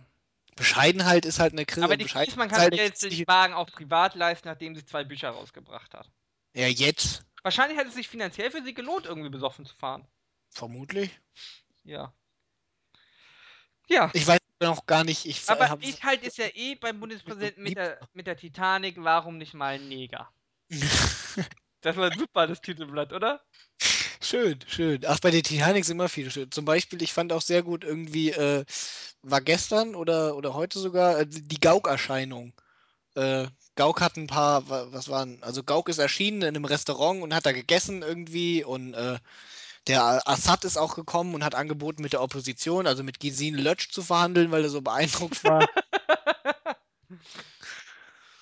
Bescheidenheit ist halt eine Krise. Aber die Kiesmann ist kann halt sich jetzt den Wagen auch privat leisten, nachdem sie zwei Bücher rausgebracht hat. Ja, jetzt. Wahrscheinlich hat es sich finanziell für sie gelohnt, irgendwie besoffen zu fahren. Vermutlich. Ja. Ja. Ich weiß noch gar nicht. Ich, Aber hab- ich halte es ja eh beim Bundespräsidenten mit der, mit der Titanic, warum nicht mal ein Neger? *laughs* Das war super, das Titelblatt, oder? schön, schön. Ach, bei der Titanic sind immer viele schön. Zum Beispiel, ich fand auch sehr gut irgendwie, äh, war gestern oder, oder heute sogar äh, die Gauk-Erscheinung. Äh, Gauk hat ein paar, wa- was waren, also Gauk ist erschienen in einem Restaurant und hat da gegessen irgendwie und äh, der Assad ist auch gekommen und hat angeboten, mit der Opposition, also mit Gesine Lötsch zu verhandeln, weil er so beeindruckt war. *laughs*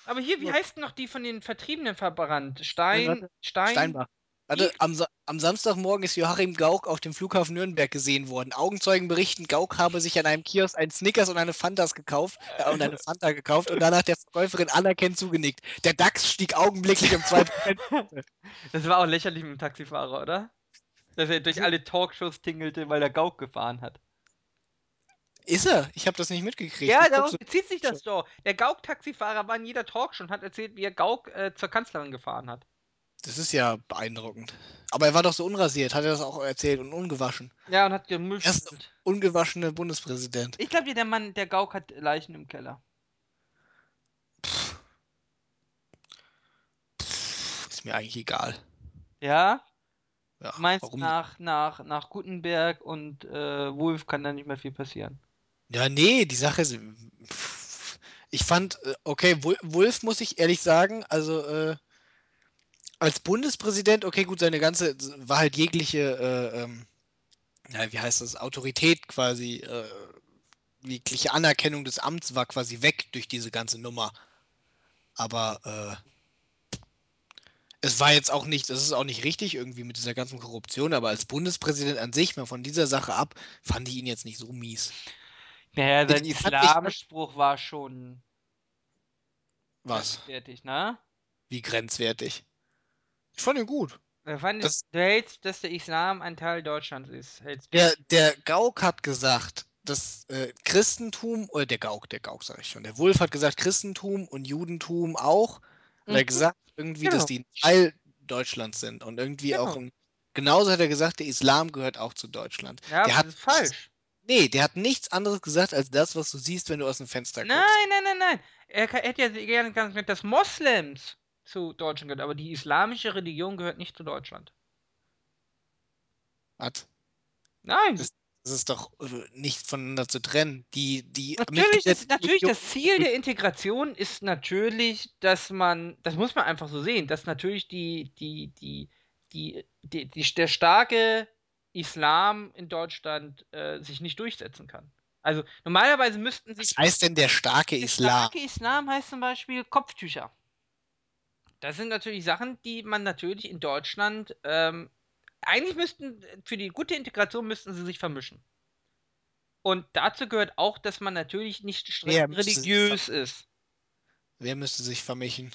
Aber hier, wie heißt denn noch die von den Vertriebenen verbrannt? Stein. Stein, Steinbach. Warte, am, Sa am Samstagmorgen ist Joachim Gauck auf dem Flughafen Nürnberg gesehen worden. Augenzeugen berichten, Gauck habe sich an einem Kiosk einen Snickers und eine Fantas gekauft äh, und eine Fanta gekauft und danach der Verkäuferin anerkennend zugenickt. Der DAX stieg augenblicklich um 2%. *laughs* Das war auch lächerlich mit dem Taxifahrer, oder? Dass er durch alle Talkshows tingelte, weil er Gauk gefahren hat. Ist er? Ich habe das nicht mitgekriegt. Ja, darauf so- bezieht sich das doch. Der Gauk-Taxifahrer war in jeder Talkshow und hat erzählt, wie er Gauk äh, zur Kanzlerin gefahren hat. Das ist ja beeindruckend. Aber er war doch so unrasiert, hat er das auch erzählt und ungewaschen. Ja, und hat gemüllt. Erst- Ungewaschene Bundespräsident. Ich glaube, der Mann, der Gauk hat Leichen im Keller. Ist mir eigentlich egal. Ja? Ja, Du meinst, warum? nach, nach, nach Gutenberg und äh, Wolf kann da nicht mehr viel passieren. Ja, nee, die Sache ist. Ich fand, äh, okay, Wulff muss ich ehrlich sagen, also äh, als Bundespräsident, okay, gut, seine ganze, war halt jegliche, äh, ähm, ja, wie heißt das, Autorität quasi, äh, jegliche Anerkennung des Amts war quasi weg durch diese ganze Nummer. Aber äh, es war jetzt auch nicht, das ist auch nicht richtig irgendwie mit dieser ganzen Korruption, aber als Bundespräsident an sich, mal von dieser Sache ab, fand ich ihn jetzt nicht so mies. Naja, sein Islamspruch war schon Was? grenzwertig, ne? Wie grenzwertig. Ich fand ihn gut. Fand, Das- du hältst, dass der Islam ein Teil Deutschlands ist. Der, der Gauck hat gesagt, das äh, Christentum, oder der Gauck, der Gauck sage ich schon, der Wulff hat gesagt, Christentum und Judentum auch. Hat er Mhm. gesagt, irgendwie, Genau. dass die ein Teil Deutschlands sind. Und irgendwie Genau. auch ein, genauso hat er gesagt, der Islam gehört auch zu Deutschland. Ja, der hat das ist falsch. Nee, der hat nichts anderes gesagt als das, was du siehst, wenn du aus dem Fenster guckst. Nein, nein, nein, nein. Er hätte ja gerne ganz gesagt, dass Moslems zu Deutschland gehört, aber die islamische Religion gehört nicht zu Deutschland. Was? Nein, Das- Das ist doch äh, nicht voneinander zu trennen. Die, die natürlich, ist, der natürlich das Ziel der Integration ist natürlich, dass man, das muss man einfach so sehen, dass natürlich die, die, die, die, die, die der starke Islam in Deutschland äh, sich nicht durchsetzen kann. Also normalerweise müssten sich Was heißt denn der starke Der Islam? starke Islam heißt zum Beispiel Kopftücher. Das sind natürlich Sachen, die man natürlich in Deutschland, ähm, eigentlich müssten, für die gute Integration müssten sie sich vermischen. Und dazu gehört auch, dass man natürlich nicht streng Wer religiös ist. Wer müsste sich vermischen?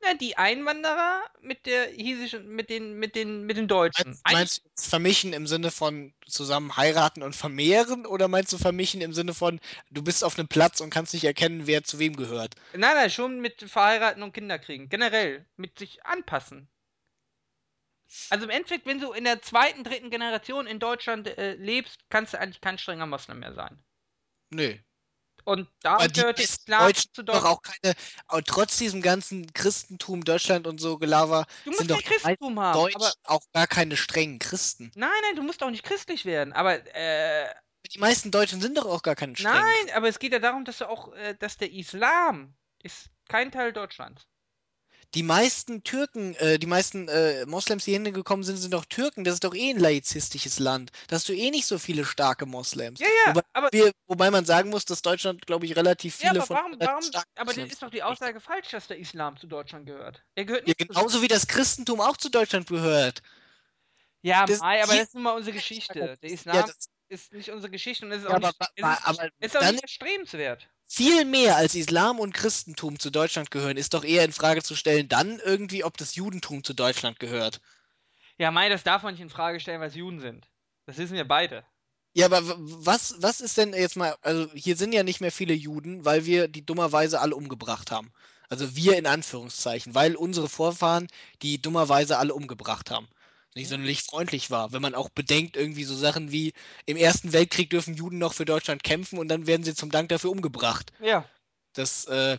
Na, die Einwanderer mit der hiesischen, mit den, mit den, mit den Deutschen. Meinst, meinst du vermischen im Sinne von zusammen heiraten und vermehren oder meinst du vermischen im Sinne von du bist auf einem Platz und kannst nicht erkennen, wer zu wem gehört? Nein, nein, schon mit verheiraten und Kinder kriegen. Generell. Mit sich anpassen. Also im Endeffekt, wenn du in der zweiten, dritten Generation in Deutschland äh, lebst, kannst du eigentlich kein strenger Moslem mehr sein. Nö. Und da gehört Islam Deutschen zu Deutschland. auch keine, auch trotz diesem ganzen Christentum, Deutschland und so Gelaber, Du musst sind kein doch Christentum haben. Deutschen Aber, auch gar keine strengen Christen. nein, nein, du musst auch nicht christlich werden. Aber, äh, Die meisten Deutschen sind doch auch gar keine strengen. nein, aber es geht ja darum, dass du auch, äh, dass der Islam ist kein Teil Deutschlands. Die meisten Türken, äh, die meisten äh, Moslems, die hierhin gekommen sind, sind doch Türken. Das ist doch eh ein laizistisches Land. Da hast du eh nicht so viele starke Moslems. Ja, ja, Wobei, aber, wir, wobei man sagen muss, dass Deutschland, glaube ich, relativ ja, viele aber von warum, relativ warum, aber Moslems ist doch die. Aussage falsch, dass der Islam zu Deutschland gehört. Er gehört Ja, nicht zu genauso wie das Christentum auch zu Deutschland gehört. Ja, Das- Mai, aber das ist nun mal unsere Geschichte. Der Ja, Islam das, ist nicht unsere Geschichte und es ist Ja, auch aber nicht, es wa- ist, aber ist auch dann- nicht erstrebenswert. Viel mehr als Islam und Christentum zu Deutschland gehören, ist doch eher in Frage zu stellen, dann irgendwie, ob das Judentum zu Deutschland gehört. Ja, Mai, das darf man nicht in Frage stellen, weil es Juden sind. Das wissen wir beide. Ja, aber was, was ist denn jetzt mal, also hier sind ja nicht mehr viele Juden, weil wir die dummerweise alle umgebracht haben. Also wir in Anführungszeichen, weil unsere Vorfahren die dummerweise alle umgebracht haben. Nicht sonderlich freundlich war. Wenn man auch bedenkt, irgendwie so Sachen wie im Ersten Weltkrieg dürfen Juden noch für Deutschland kämpfen und dann werden sie zum Dank dafür umgebracht. Ja, Das, äh,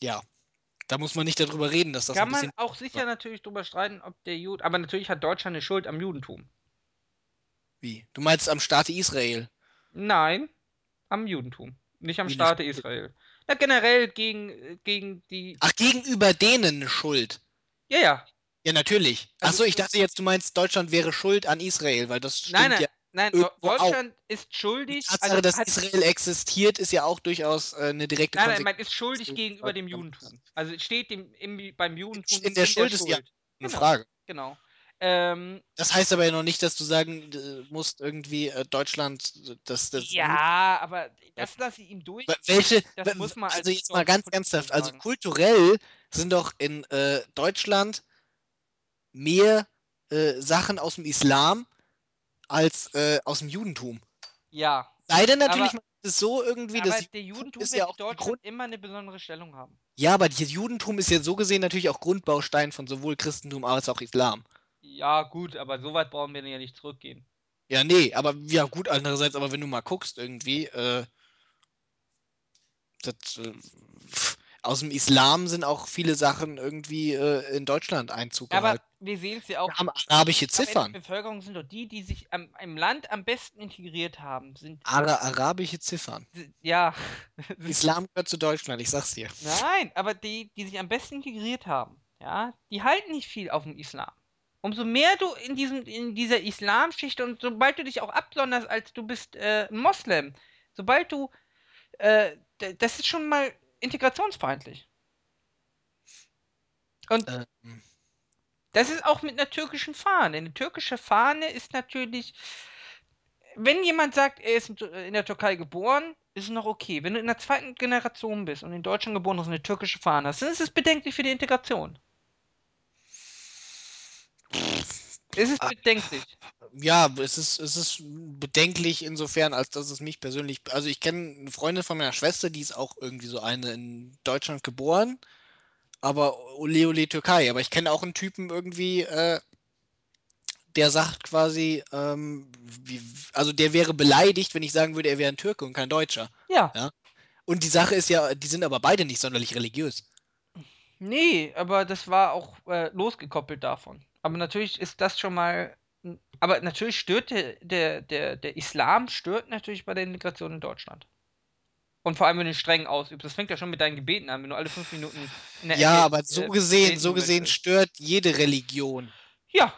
ja, da muss man nicht darüber reden, dass das kann man auch sicher natürlich drüber streiten, ob der Jude, aber natürlich hat Deutschland eine Schuld am Judentum. Wie? Du meinst am Staate Israel? Nein, am Judentum, nicht am Wie Staate? Israel. Na, generell gegen, gegen die. Ach, gegenüber denen eine Schuld. Ja, ja. Ja, natürlich. Also- Achso, ich dachte jetzt, du meinst, Deutschland wäre schuld an Israel, weil das stimmt Nein, nein, ja. nein, irgendwo auch. Deutschland ist Die schuldig. Tatsache, also dass Israel existiert, ist ja auch durchaus äh, eine direkte Nein, nein, man ist schuldig gegenüber dem Judentum. Also es steht dem, im, beim Judentum In der Schuld ist ja- eine Genau. Frage. Genau. Ähm, Das heißt aber ja noch nicht, dass du sagen musst, irgendwie äh, Deutschland, dass das. ja, aber das lasse ich ihm durch. Wel- Welche, Das muss man also als jetzt mal ganz ernsthaft, also kulturell sind doch in äh, Deutschland mehr äh, Sachen aus dem Islam als äh, aus dem Judentum. Ja, Sei denn natürlich, Aber- es so irgendwie, Aber dass der Judentum ist ja auch Deutschland Grund immer eine besondere Stellung haben. Ja, aber das Judentum ist ja so gesehen natürlich auch Grundbaustein von sowohl Christentum als auch Islam. Ja, gut, aber so weit brauchen wir ja nicht zurückgehen. Ja, nee, aber ja gut, andererseits, aber wenn du mal guckst irgendwie, äh, das, äh, aus dem Islam sind auch viele Sachen irgendwie äh, in Deutschland Einzug Aber gehalten. Wir sehen es ja auch. Wir haben arabische Ziffern. Bevölkerung sind doch die, die sich am, im Land am besten integriert haben, sind, Ara arabische Ziffern. ja. *laughs* Islam gehört zu Deutschland, ich sag's dir. Nein, aber die, die sich am besten integriert haben, ja, die halten nicht viel auf dem Islam. Umso mehr du in, diesem, in dieser Islamschicht und sobald du dich auch absonderst, als du bist äh, ein Moslem, sobald du, äh, das ist schon mal integrationsfeindlich. Und Ähm, das ist auch mit einer türkischen Fahne. Eine türkische Fahne ist natürlich, wenn jemand sagt, er ist in der Türkei geboren, ist es noch okay. Wenn du in der zweiten Generation bist und in Deutschland geboren hast und eine türkische Fahne hast, dann ist es bedenklich für die Integration. Es ist Ah. bedenklich. ja, es ist, es ist bedenklich insofern, als dass es mich persönlich. Also ich kenne eine Freundin von meiner Schwester, die ist auch irgendwie so eine in Deutschland geboren, aber ole ole Türkei. Aber ich kenne auch einen Typen irgendwie, äh, der sagt quasi, ähm, wie, also der wäre beleidigt, wenn ich sagen würde, er wäre ein Türke und kein Deutscher. Ja. Ja. Und die Sache ist ja, die sind aber beide nicht sonderlich religiös. Nee, aber das war auch äh, losgekoppelt davon. Aber natürlich ist das schon mal. Aber natürlich stört der, der, der, der Islam stört natürlich bei der Integration in Deutschland. Und vor allem, wenn du streng ausübst. Das fängt ja schon mit deinen Gebeten an, wenn du alle fünf Minuten in der Ja, Ecke, aber so äh, gesehen, beten so gesehen möchtest. stört jede Religion. Ja.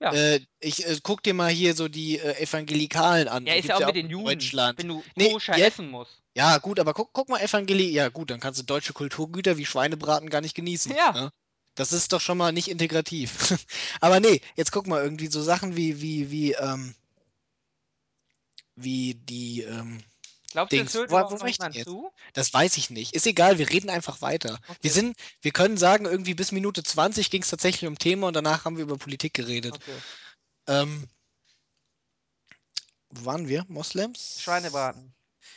Ja. Äh, ich äh, guck dir mal hier so die äh, Evangelikalen an. Ja, ist ja auch mit den Juden. Deutschland. Wenn du Nee, koscher jetzt- essen musst. Ja, gut, aber guck, guck mal, Evangeli, ja gut, dann kannst du deutsche Kulturgüter wie Schweinebraten gar nicht genießen. Ja. ne? Das ist doch schon mal nicht integrativ. *laughs* aber nee, jetzt guck mal, irgendwie so Sachen wie, wie, wie, ähm, wie die, ähm, Glaubst du, Dings. es hört Wo- wo noch jemand zu? das weiß ich nicht. Ist egal, wir reden einfach weiter. Okay. Wir sind, wir können sagen, irgendwie bis Minute 20 ging es tatsächlich um Thema und danach haben wir über Politik geredet. Okay. Ähm, wo waren wir? Moslems? Schweinebraten.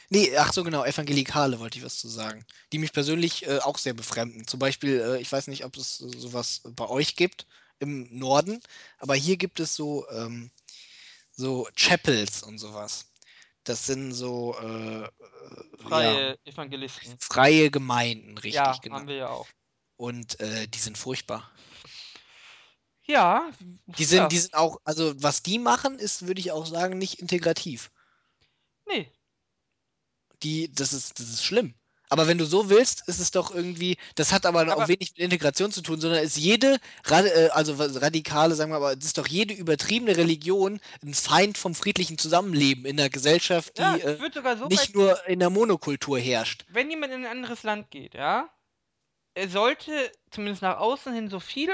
Nee, ach so genau, Evangelikale wollte ich was zu sagen. Die mich persönlich äh, auch sehr befremden. Zum Beispiel, äh, ich weiß nicht, ob es äh, sowas bei euch gibt im Norden, aber hier gibt es so, ähm, so Chapels und sowas. Das sind so äh, äh, Freie ja, Evangelisten. freie Gemeinden, richtig, ja, genau. haben wir ja auch. Und äh, die sind furchtbar. Ja. Die sind, ja. die sind auch, also was die machen, ist, würde ich auch sagen, nicht integrativ. Nee. die, das ist, das ist schlimm. Aber wenn du so willst, ist es doch irgendwie, das hat aber, Aber- auch wenig mit Integration zu tun, sondern ist jede, äh, also radikale, sagen wir aber, es ist doch jede übertriebene Religion ein Feind vom friedlichen Zusammenleben in einer Gesellschaft, die Ja, ich äh, so nicht nur in der Monokultur herrscht. wenn jemand in ein anderes Land geht, ja, er sollte zumindest nach außen hin so viel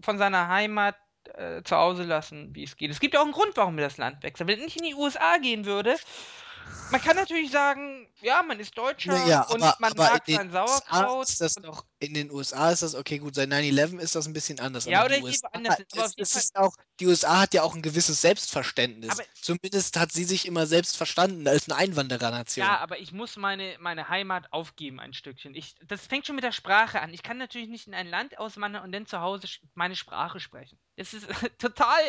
von seiner Heimat äh, zu Hause lassen, wie es geht. Es gibt ja auch einen Grund, warum er das Land wechselt. Wenn er nicht in die USA gehen würde, man kann natürlich sagen, ja, man ist Deutscher Naja, und aber, man aber mag in sein Sauerkraut. ist das und- doch, in den USA ist das, okay, gut, seit 9-11 ist das ein bisschen anders. Ja, oder USA, woanders hin, aber es Fall- ist auch, die USA hat ja auch ein gewisses Selbstverständnis. Aber- Zumindest hat sie sich immer selbst verstanden als eine Einwanderernation. Ja, aber ich muss meine, meine Heimat aufgeben, ein Stückchen. Ich, das fängt schon mit der Sprache an. Ich kann natürlich nicht in ein Land auswandern und dann zu Hause meine Sprache sprechen. Das ist *laughs* total.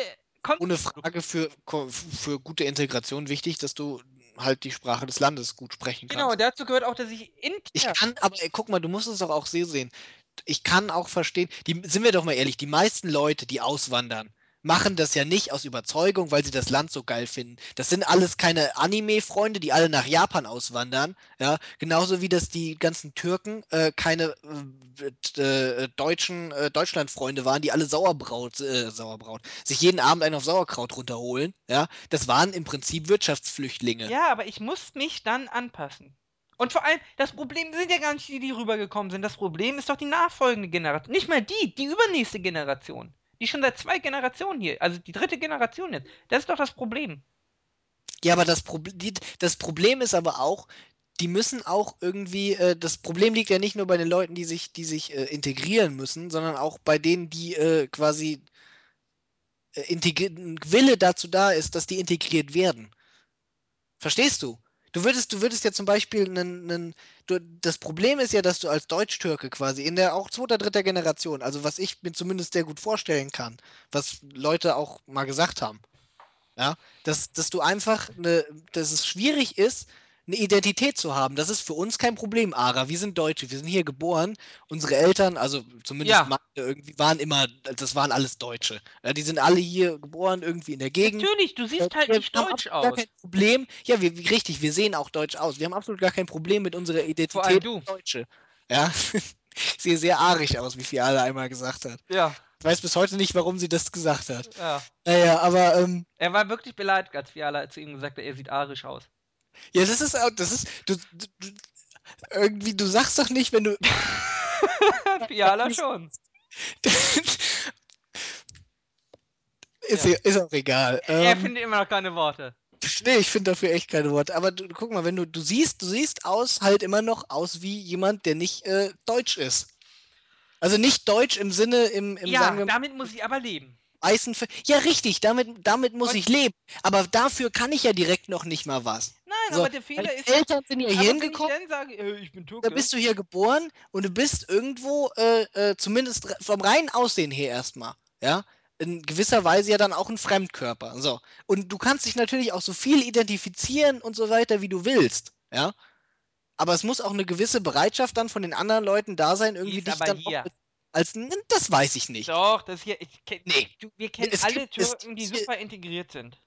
ohne. Frage für, für gute Integration wichtig, dass du halt die Sprache des Landes gut sprechen Genau, kannst. dazu gehört auch, dass ich intern. Ich kann, aber ey, guck mal, du musst es doch auch sehen. Ich kann auch verstehen, die, sind wir doch mal ehrlich, die meisten Leute, die auswandern, machen das ja nicht aus Überzeugung, weil sie das Land so geil finden. Das sind alles keine Anime-Freunde, die alle nach Japan auswandern. Ja, genauso wie das die ganzen Türken äh, keine äh, äh, deutschen äh, Deutschland-Freunde waren, die alle Sauerbraut, äh, Sauerbraut, sich jeden Abend einen auf Sauerkraut runterholen. Ja, das waren im Prinzip Wirtschaftsflüchtlinge. Ja, aber ich muss mich dann anpassen. Und vor allem, das Problem sind ja gar nicht die, die rübergekommen sind. Das Problem ist doch die nachfolgende Generation. Nicht mal die, die übernächste Generation. Die schon seit zwei Generationen hier, also die dritte Generation jetzt. Das ist doch das Problem. Ja, aber das, Proble die, das Problem ist aber auch, die müssen auch irgendwie, äh, das Problem liegt ja nicht nur bei den Leuten, die sich, die sich äh, integrieren müssen, sondern auch bei denen, die äh, quasi äh, Wille dazu da ist, dass die integriert werden. Verstehst du? Du würdest, du würdest ja zum Beispiel einen, das Problem ist ja, dass du als Deutsch-Türke quasi in der auch zweiter, dritter Generation, also was ich mir zumindest sehr gut vorstellen kann, was Leute auch mal gesagt haben, ja, dass, dass du einfach eine, dass es schwierig ist, eine Identität zu haben. Das ist für uns kein Problem, Ara. Wir sind Deutsche, wir sind hier geboren. Unsere Eltern, also zumindest Ja. meine, irgendwie waren immer, das waren alles Deutsche. Ja, die sind alle hier geboren, irgendwie in der Gegend. Natürlich, du siehst halt wir nicht deutsch absolut gar aus. kein Problem. Ja, wir, richtig, wir sehen auch deutsch aus. Wir haben absolut gar kein Problem mit unserer Vor allem Identität du. Deutsche. Ja, *laughs* ich sehe sehr arisch aus, wie Fiala einmal gesagt hat. Ja, Ich weiß bis heute nicht, warum sie das gesagt hat. ja. Naja, aber ähm, Er war wirklich beleidigt, als Fiala zu ihm gesagt hat, er sieht arisch aus. Ja, das ist auch, das ist, du, du, irgendwie, du sagst doch nicht, wenn du, *laughs* Fiala schon. *laughs* ist, Ja. ist auch egal. er Ähm, findet immer noch keine Worte. Nee, ich finde dafür echt keine Worte. Aber du, guck mal, wenn du, du siehst, du siehst aus, halt immer noch aus wie jemand, der nicht äh, deutsch ist. Also nicht deutsch im Sinne, im, im ja, mal, damit muss ich aber leben. weißen. Ja, richtig, damit, damit muss Und- ich leben. Aber dafür kann ich ja direkt noch nicht mal was. So, aber der Fehler ist. Eltern sind ja aber hier wenn ich sage, äh, ich bin da Türke. bist du hier geboren und du bist irgendwo, äh, äh, zumindest vom reinen Aussehen her erstmal, ja, in gewisser Weise ja dann auch ein Fremdkörper. So. Und du kannst dich natürlich auch so viel identifizieren und so weiter, wie du willst, ja. Aber es muss auch eine gewisse Bereitschaft dann von den anderen Leuten da sein, irgendwie dich dann hier. als, n- das weiß ich nicht. Doch, das hier. Ich Nee. du, wir kennen Es alle gibt- Türken, die super integriert sind.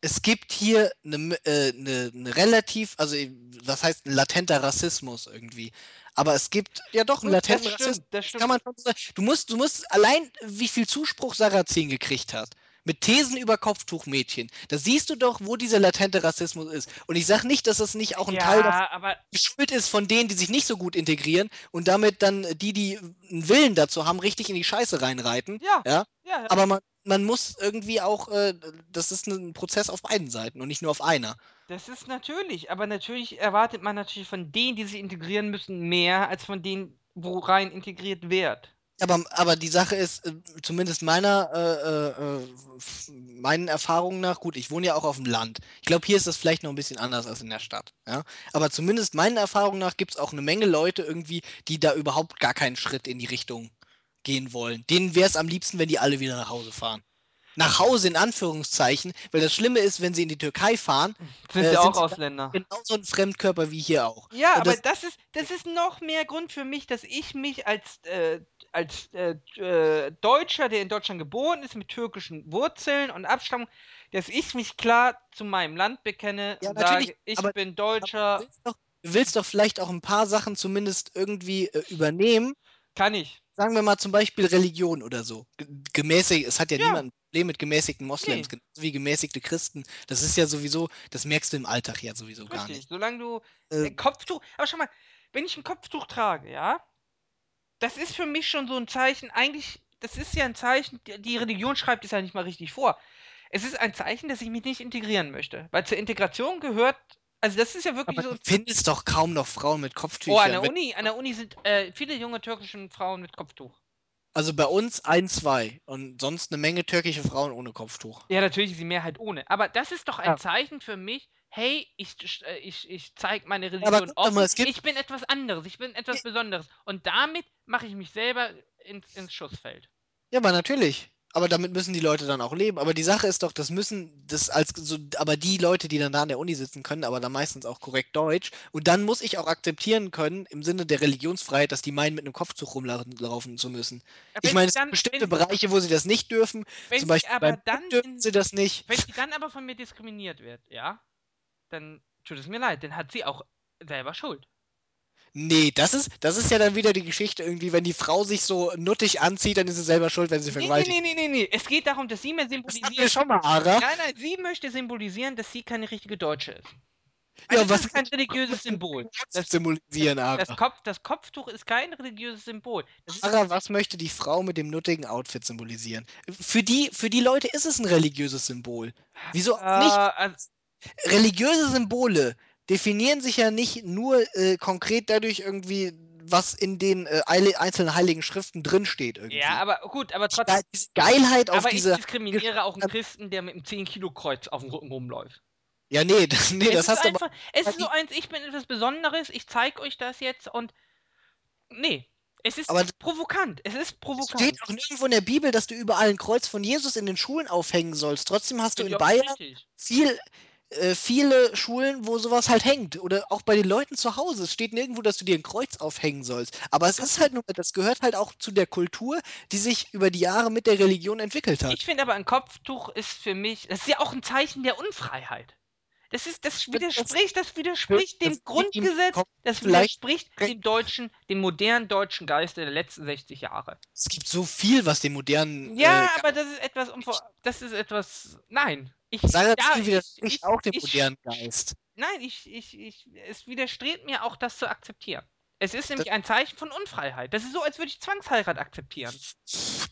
Es gibt hier eine, äh, eine, eine relativ, also was heißt ein latenter Rassismus irgendwie. Aber es gibt ja doch einen Gut, das latenten stimmt, Rassismus. das stimmt. Kann man schon sagen. Du musst, du musst allein, wie viel Zuspruch Sarrazin gekriegt hat. Mit Thesen über Kopftuchmädchen. Da siehst du doch, wo dieser latente Rassismus ist. Und ich sage nicht, dass das nicht auch ein Teil davon ja, aber die Schuld ist von denen, die sich nicht so gut integrieren und damit dann die, die einen Willen dazu haben, richtig in die Scheiße reinreiten. Ja? ja, ja. Aber man, man muss irgendwie auch, äh, das ist ein Prozess auf beiden Seiten und nicht nur auf einer. Das ist natürlich, aber natürlich erwartet man natürlich von denen, die sich integrieren müssen, mehr als von denen, wo rein integriert wird. Aber, aber die Sache ist, äh, zumindest meiner, äh, äh, äh, meinen Erfahrungen nach, gut, ich wohne ja auch auf dem Land. Ich glaube, hier ist das vielleicht noch ein bisschen anders als in der Stadt. Ja? Aber zumindest meinen Erfahrungen nach gibt es auch eine Menge Leute irgendwie, die da überhaupt gar keinen Schritt in die Richtung gehen wollen. Denen wäre es am liebsten, wenn die alle wieder nach Hause fahren. Nach Hause in Anführungszeichen, weil das Schlimme ist, wenn sie in die Türkei fahren, *laughs* Sind Äh, sind auch sie da- Ausländer. genauso ein Fremdkörper wie hier auch. Ja, Und aber das- das, ist, das ist noch mehr Grund für mich, dass ich mich als, äh, als äh, äh, Deutscher, der in Deutschland geboren ist, mit türkischen Wurzeln und Abstammung, dass ich mich klar zu meinem Land bekenne Ja, und natürlich, sage, ich aber- bin Deutscher, du willst, doch, du willst doch vielleicht auch ein paar Sachen zumindest irgendwie äh, übernehmen. kann ich. Sagen wir mal zum Beispiel Religion oder so. Ge- Gemäßigt, es hat ja, Ja. niemand ein Problem mit gemäßigten Moslems, Nee. genauso wie gemäßigte Christen. Das ist ja sowieso, das merkst du im Alltag ja sowieso gar Richtig, nicht. solange du Äh, ein Kopftuch, aber schau mal, wenn ich ein Kopftuch trage, ja, das ist für mich schon so ein Zeichen, eigentlich, das ist ja ein Zeichen, die, die Religion schreibt es ja nicht mal richtig vor. Es ist ein Zeichen, dass ich mich nicht integrieren möchte, weil zur Integration gehört, also das ist ja wirklich aber so. du findest doch kaum noch Frauen mit Oh, Kopftüchern. an der Uni, an der Uni sind äh, viele junge türkische Frauen mit Kopftuch. Also bei uns ein, zwei und sonst eine Menge türkische Frauen ohne Kopftuch. Ja, natürlich ist die Mehrheit ohne. Aber das ist doch ein Ja. Zeichen für mich, hey, ich, äh, ich, ich zeige meine aber Religion doch offen. mal, ich bin etwas anderes, ich bin etwas Besonderes. Und damit mache ich mich selber ins, ins Schussfeld. Ja, aber natürlich. Aber damit müssen die Leute dann auch leben. Aber die Sache ist doch, das müssen das als so, aber die Leute, die dann da an der Uni sitzen können, aber dann meistens auch korrekt Deutsch. Und dann muss ich auch akzeptieren können, im Sinne der Religionsfreiheit, dass die meinen, mit einem Kopftuch rumlaufen zu müssen. Wenn Ich meine, es gibt bestimmte wenn, Bereiche, wo sie das nicht dürfen. wenn Zum Beispiel aber dann dürfen sie das nicht. wenn sie dann aber von mir diskriminiert wird, ja, dann tut es mir leid, dann hat sie auch selber Schuld. Nee, das ist, das ist ja dann wieder die Geschichte irgendwie, wenn die Frau sich so nuttig anzieht, dann ist sie selber schuld, wenn sie Nee, nee, vergewaltigt. nee, nee, nee, nee. Es geht darum, dass sie mir Das symbolisiert. schon mal, Ara. Nein, nein, sie möchte symbolisieren, dass sie keine richtige Deutsche ist. Ja, das was ist kein religiöses Symbol. *laughs* das symbolisieren, Ara? Das, Kopf, das Kopftuch ist kein religiöses Symbol. Das Ara, was möchte die Frau mit dem nuttigen Outfit symbolisieren? Für die, für die Leute ist es ein religiöses Symbol. Wieso äh, nicht? also, Religiöse Symbole definieren sich ja nicht nur äh, konkret dadurch irgendwie, was in den äh, einzelnen heiligen Schriften drinsteht irgendwie. ja, aber gut, aber trotzdem. Geilheit auf Aber ich diese. diskriminiere auch einen Christen, der mit einem 10-Kilo-Kreuz auf dem Rücken rumläuft. Ja, nee, *laughs* das, nee, es das hast du aber. einfach, es ist so eins, ich bin etwas Besonderes, ich zeige euch das jetzt und nee, es ist Aber- provokant, es ist Es provokant. steht auch nirgendwo in der Bibel, dass du überall ein Kreuz von Jesus in den Schulen aufhängen sollst. Trotzdem hast du in ich Bayern viel, äh, viele Schulen, wo sowas halt hängt. Oder auch bei den Leuten zu Hause. Es steht nirgendwo, dass du dir ein Kreuz aufhängen sollst. Aber es ist halt nur, das gehört halt auch zu der Kultur, die sich über die Jahre mit der Religion entwickelt hat. Ich finde aber ein Kopftuch ist für mich, das ist ja auch ein Zeichen der Unfreiheit. Das ist, das widerspricht, das widerspricht dem das Grundgesetz, das widerspricht dem deutschen, dem modernen deutschen Geist der letzten 60 Jahre. Es gibt so viel, was den modernen. Ja, äh, aber das ist etwas, das ist etwas, nein. Ich, Sarah ja, widerspricht ich, auch dem ich, modernen Geist. Nein, ich, ich, ich, es widerstrebt mir auch, das zu akzeptieren. Es ist nämlich ein Zeichen von Unfreiheit. Das ist so, als würde ich Zwangsheirat akzeptieren.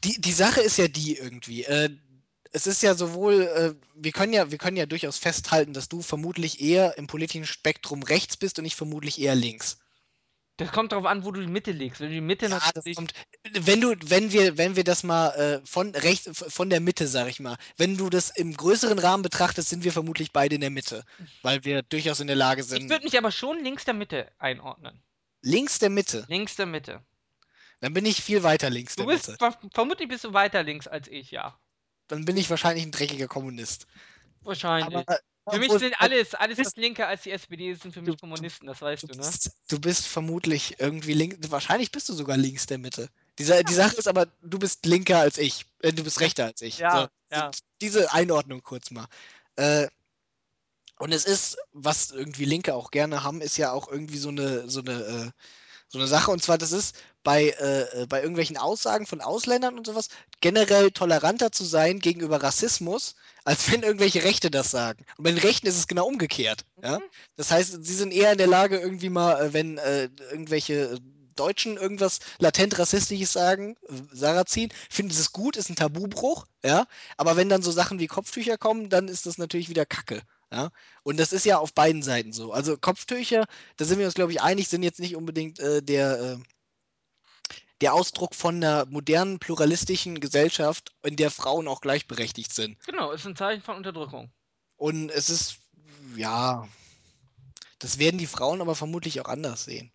Die, die Sache ist ja die irgendwie. Äh, es ist ja sowohl, äh, wir können ja, wir können ja durchaus festhalten, dass du vermutlich eher im politischen Spektrum rechts bist und ich vermutlich eher links. Das kommt darauf an, wo du die Mitte legst. Wenn du die Mitte Ja, kommt. Wenn du, wenn wir, wenn wir das mal äh, von rechts, von der Mitte, sag ich mal, wenn du das im größeren Rahmen betrachtest, sind wir vermutlich beide in der Mitte, weil wir durchaus in der Lage Ich sind. würde mich aber schon links der Mitte einordnen. Links der Mitte. Links der Mitte. Dann bin ich viel weiter links Du der bist, Mitte. ver vermutlich bist du weiter links als ich, ja. Dann bin ich wahrscheinlich ein dreckiger Kommunist. Wahrscheinlich. Aber für mich sind alles, alles was linker als die SPD sind für mich Kommunisten, das weißt Du du, ne? bist, du bist vermutlich irgendwie links. Wahrscheinlich bist du sogar links der Mitte. Die, Sa- die Sache ist aber, du bist linker als ich. Äh, du bist rechter als ich. Ja, so, ja. Diese Einordnung kurz mal. Äh, und es ist, was irgendwie Linke auch gerne haben, ist ja auch irgendwie so eine, so eine, äh, so eine Sache. Und zwar, das ist bei, äh, äh, bei irgendwelchen Aussagen von Ausländern und sowas generell toleranter zu sein gegenüber Rassismus, als wenn irgendwelche Rechte das sagen. Und bei den Rechten ist es genau umgekehrt. Ja? Mhm. Das heißt, sie sind eher in der Lage, irgendwie mal, äh, wenn äh, irgendwelche Deutschen irgendwas latent rassistisches sagen, äh, Sarazin, finden sie es gut, ist ein Tabubruch, ja. Aber wenn dann so Sachen wie Kopftücher kommen, dann ist das natürlich wieder Kacke. Ja? Und das ist ja auf beiden Seiten so. Also Kopftücher, da sind wir uns, glaube ich, einig, sind jetzt nicht unbedingt äh, der, äh, der Ausdruck von einer modernen, pluralistischen Gesellschaft, in der Frauen auch gleichberechtigt sind. Genau, ist ein Zeichen von Unterdrückung. Und es ist, ja, das werden die Frauen aber vermutlich auch anders sehen.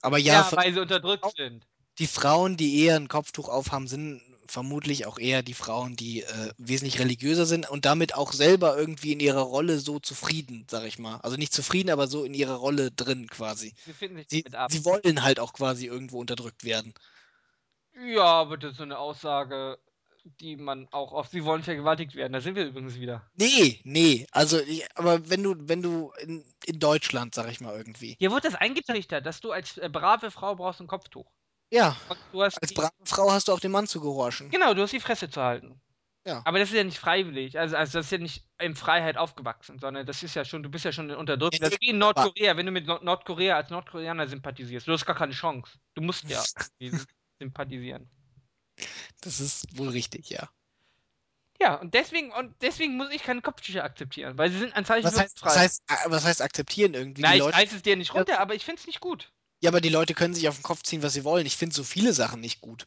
Aber ja, Ja, weil sie unterdrückt sind. die Frauen, die eher ein Kopftuch aufhaben, sind vermutlich auch eher die Frauen, die äh, wesentlich religiöser sind und damit auch selber irgendwie in ihrer Rolle so zufrieden, sag ich mal. Also nicht zufrieden, aber so in ihrer Rolle drin quasi. Sie finden sich Sie, ab. sie wollen halt auch quasi irgendwo unterdrückt werden. Ja, aber das ist so eine Aussage, die man auch auf sie wollen vergewaltigt werden. Da sind wir übrigens wieder. Nee, nee. Also, ich, aber wenn du, wenn du in, in Deutschland, sag ich mal irgendwie. Hier wird das eingetrichtert, dass du als äh, brave Frau brauchst ein Kopftuch. Ja, als die, brave Frau hast du auch dem Mann zu gehorchen. genau, du hast die Fresse zu halten. Ja. Aber das ist ja nicht freiwillig. Also, also das ist ja nicht in Freiheit aufgewachsen, sondern das ist ja schon, du bist ja schon unterdrückt. Das ist wie in Nordkorea, wenn du mit Nord- Nordkorea als Nordkoreaner sympathisierst. Du hast gar keine Chance. Du musst ja *laughs* sympathisieren. Das ist wohl richtig, ja. Ja, und deswegen, und deswegen muss ich keine Kopftücher akzeptieren, weil sie sind ein Zeichen Was heißt, was, Freiheit. heißt, äh, was heißt akzeptieren irgendwie? Die ich Leute, reiß es dir nicht runter, aber ich find's nicht gut. Ja, aber die Leute können sich auf den Kopf ziehen, was sie wollen. Ich finde so viele Sachen nicht gut.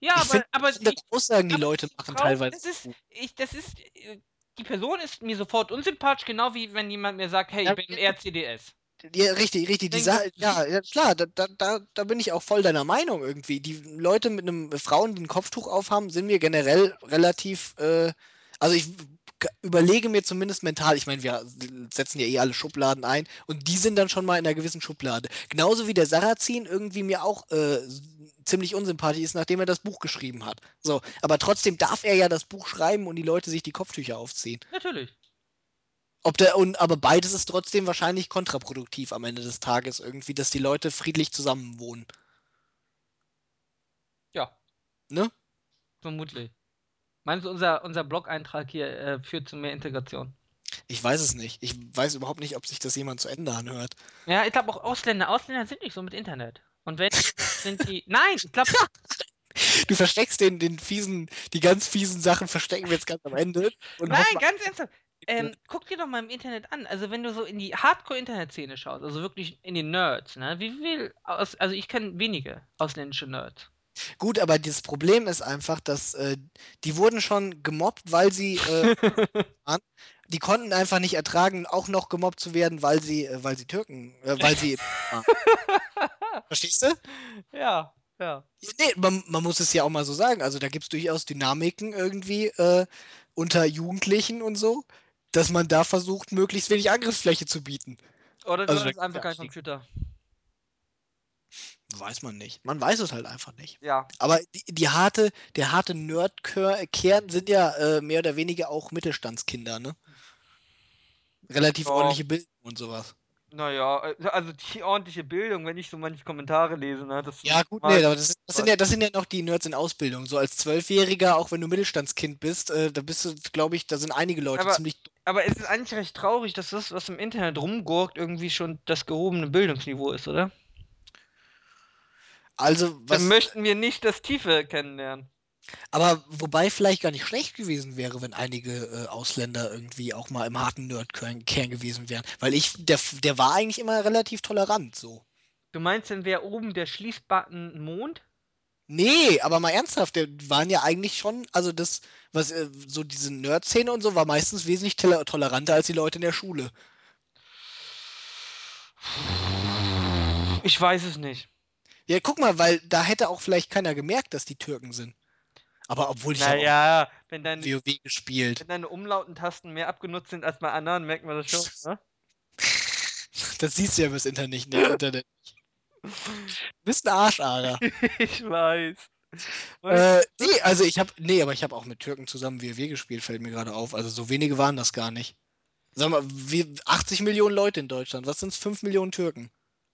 Ja, ich aber, finde aber ich, Aussagen, die Leute die machen, Frau, teilweise. Das ist, ich, das ist, äh, die Person ist mir sofort unsympathisch, genau wie wenn jemand mir sagt, hey, Ja, ich bin ja. RCDS. Ja, richtig, richtig. Die das- ja, ja, klar, da, da, da, bin ich auch voll deiner Meinung irgendwie. Die Leute mit einem Frauen, die ein Kopftuch aufhaben, sind mir generell relativ, äh, also ich überlege mir zumindest mental, ich meine, wir setzen ja eh alle Schubladen ein und die sind dann schon mal in einer gewissen Schublade. Genauso wie der Sarrazin irgendwie mir auch äh, ziemlich unsympathisch ist, nachdem er das Buch geschrieben hat. So, aber trotzdem darf er ja das Buch schreiben und die Leute sich die Kopftücher aufziehen. Natürlich. Ob der, und, aber beides ist trotzdem wahrscheinlich kontraproduktiv am Ende des Tages irgendwie, dass die Leute friedlich zusammenwohnen. Ja, Ne? vermutlich. Meinst du, unser, unser Blog-Eintrag hier äh, führt zu mehr Integration? Ich weiß es nicht. Ich weiß überhaupt nicht, ob sich das jemand zu Ende anhört. Ja, ich glaube auch Ausländer. Ausländer sind nicht so mit Internet. Und wenn, sind die. *laughs* Nein, ich glaube, Du versteckst den, den fiesen, die ganz fiesen Sachen verstecken wir jetzt ganz am Ende. Und Nein, ganz ernsthaft. Ähm, guck dir doch mal im Internet an. Also wenn du so in die Hardcore-Internet-Szene schaust, also wirklich in die Nerds, ne? Wie viel aus, also ich kenne wenige ausländische Nerds. Gut, aber das Problem ist einfach, dass äh, die wurden schon gemobbt, weil sie äh, *laughs* die konnten einfach nicht ertragen, auch noch gemobbt zu werden, weil sie, äh, weil sie Türken, äh, weil sie. *laughs* Verstehst du? Ja, ja. Nee, man, man muss es ja auch mal so sagen. Also da gibt es durchaus Dynamiken irgendwie äh, unter Jugendlichen und so, dass man da versucht, möglichst wenig Angriffsfläche zu bieten. Oder du Also, hast einfach keinen. Computer. Weiß man nicht. Man weiß es halt einfach nicht. Ja. Aber die, die harte, der harte Nerd-Kern sind ja äh, mehr oder weniger auch Mittelstandskinder, ne? Relativ Ja. ordentliche Bildung und sowas. Naja, äh, also die ordentliche Bildung, wenn ich so manche Kommentare lese, ne? Das Ja, gut, nee, aber das, das, sind ja, das sind ja noch die Nerds in Ausbildung. So als Zwölfjähriger, auch wenn du Mittelstandskind bist, äh, da bist du, glaube ich, da sind einige Leute Aber- ziemlich. Aber es ist eigentlich recht traurig, dass das, was im Internet rumgurkt, irgendwie schon das gehobene Bildungsniveau ist, oder? Also, was. Dann möchten wir nicht das Tiefe kennenlernen. Aber wobei vielleicht gar nicht schlecht gewesen wäre, wenn einige äh, Ausländer irgendwie auch mal im harten Nerd-Kern Kern gewesen wären. Weil ich, der, der war eigentlich immer relativ tolerant so. Du meinst denn, wer oben der Schließbutton Mond? Nee, aber mal ernsthaft, der waren ja eigentlich schon, also das, was, äh, so diese Nerd-Szene und so war meistens wesentlich tole- toleranter als die Leute in der Schule. Ich weiß es nicht. Ja, guck mal, weil da hätte auch vielleicht keiner gemerkt, dass die Türken sind. Aber obwohl ich Naja, wenn auch deine, WoW gespielt. wenn deine Umlautentasten mehr abgenutzt sind als bei anderen, merkt man das schon, *laughs* ne? Das siehst du ja übers Internet nicht. Internet. Du bist ein Arschager. *laughs* ich weiß. Äh, nee, also ich habe, nee, aber ich habe auch mit Türken zusammen WoW gespielt, fällt mir gerade auf. Also so wenige waren das gar nicht. Sag mal, wie 80 Millionen Leute in Deutschland. Was sind's? 5 Millionen Türken.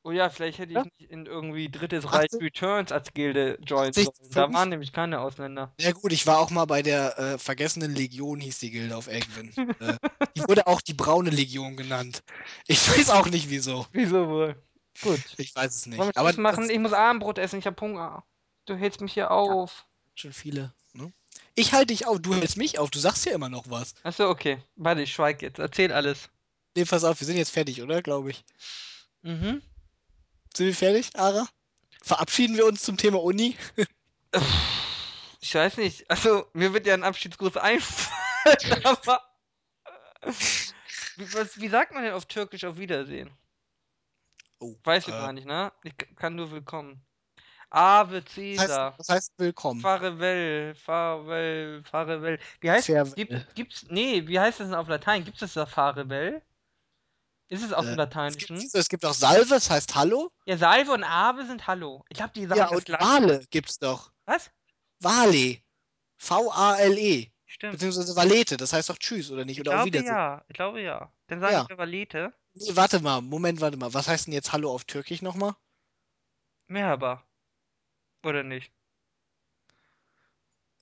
Oh ja, vielleicht hätte ich Ja? nicht in irgendwie Drittes 80? Reich Returns als Gilde joinen 80, sollen. Da 5? waren nämlich keine Ausländer. Ja gut, ich war auch mal bei der äh, Vergessenen Legion, hieß die Gilde auf Egwin. äh, die wurde auch die Braune Legion genannt. Ich weiß auch nicht wieso. *laughs* Wieso wohl? Gut. Ich weiß es nicht. Wollen wir Aber Schluss machen? das Ich muss Abendbrot essen, ich hab Hunger. Du hältst mich hier auf. sind schon viele. Ne? Ich halte dich auf, du hältst mich auf, du sagst ja immer noch was. Achso, okay. Warte, ich schweig jetzt. Erzähl alles. Nee, pass auf, wir sind jetzt fertig, oder? Glaube ich. Mhm. Sind wir fertig, Ara? Verabschieden wir uns zum Thema Uni? Ich weiß nicht. Also, mir wird ja ein Abschiedsgruß einfallen, *laughs* aber. Wie, was, wie sagt man denn auf Türkisch auf Wiedersehen? Oh, Weißt du äh, gar nicht, ne? Ich kann nur willkommen. Ave Was heißt, was heißt willkommen? Farewell, farewell, farewell. Wie heißt Farewell. gibt, gibt's nee, wie heißt das denn auf Latein? Gibt es da farewell? Ist es auf Äh, dem Es gibt, Lateinischen? es gibt auch Salve, das heißt Hallo. Ja, Salve und Ave sind Hallo. Ich glaube, die sagen Ja, und. Wale gibt's doch. Was? Wale. V-A-L-E. Stimmt. Beziehungsweise Valete, das heißt doch Tschüss, oder nicht? Ich Oder auf glaube Wiedersehen. ja. Ich glaube ja. Dann sagen Ja. wir Valete. Nee, warte mal, Moment, warte mal. Was heißt denn jetzt Hallo auf Türkisch nochmal? Merhaba. Oder nicht?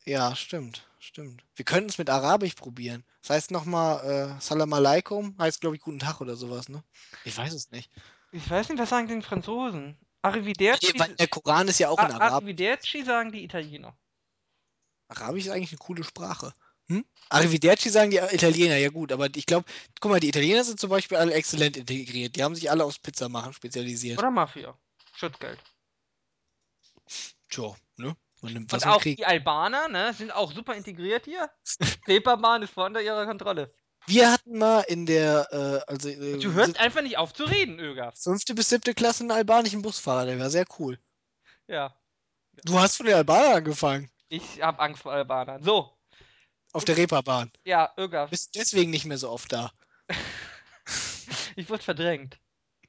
Ja, stimmt, stimmt. Wir könnten es mit Arabisch probieren. Das heißt nochmal, äh, Salam alaikum, heißt glaube ich Guten Tag oder sowas, ne? Ich weiß es nicht. Ich weiß nicht, was sagen die Franzosen? Nee, Arrivederci, weil der Koran ist ja auch in Arabisch. Arrivederci sagen die Italiener. Arabisch ist eigentlich eine coole Sprache. Hm? Arrivederci sagen die Italiener, ja gut, aber ich glaube, guck mal, die Italiener sind zum Beispiel alle exzellent integriert. Die haben sich alle aufs Pizza machen spezialisiert. Oder Mafia. Schutzgeld. Tja, ne? Und man auch kriegt. die Albaner, ne, sind auch super integriert hier. *laughs* Reeperbahn ist voll unter ihrer Kontrolle. Wir hatten mal in der, äh, also äh, Du hörst einfach nicht auf zu reden, Öger. fünfte bis siebte Klasse einen albanischen Busfahrer, der war sehr cool. Ja. Du hast von den Albanern angefangen. Ich hab Angst vor Albanern. So. Auf der Reeperbahn. Ja, Öger. Bist deswegen nicht mehr so oft da. *laughs* Ich wurde verdrängt.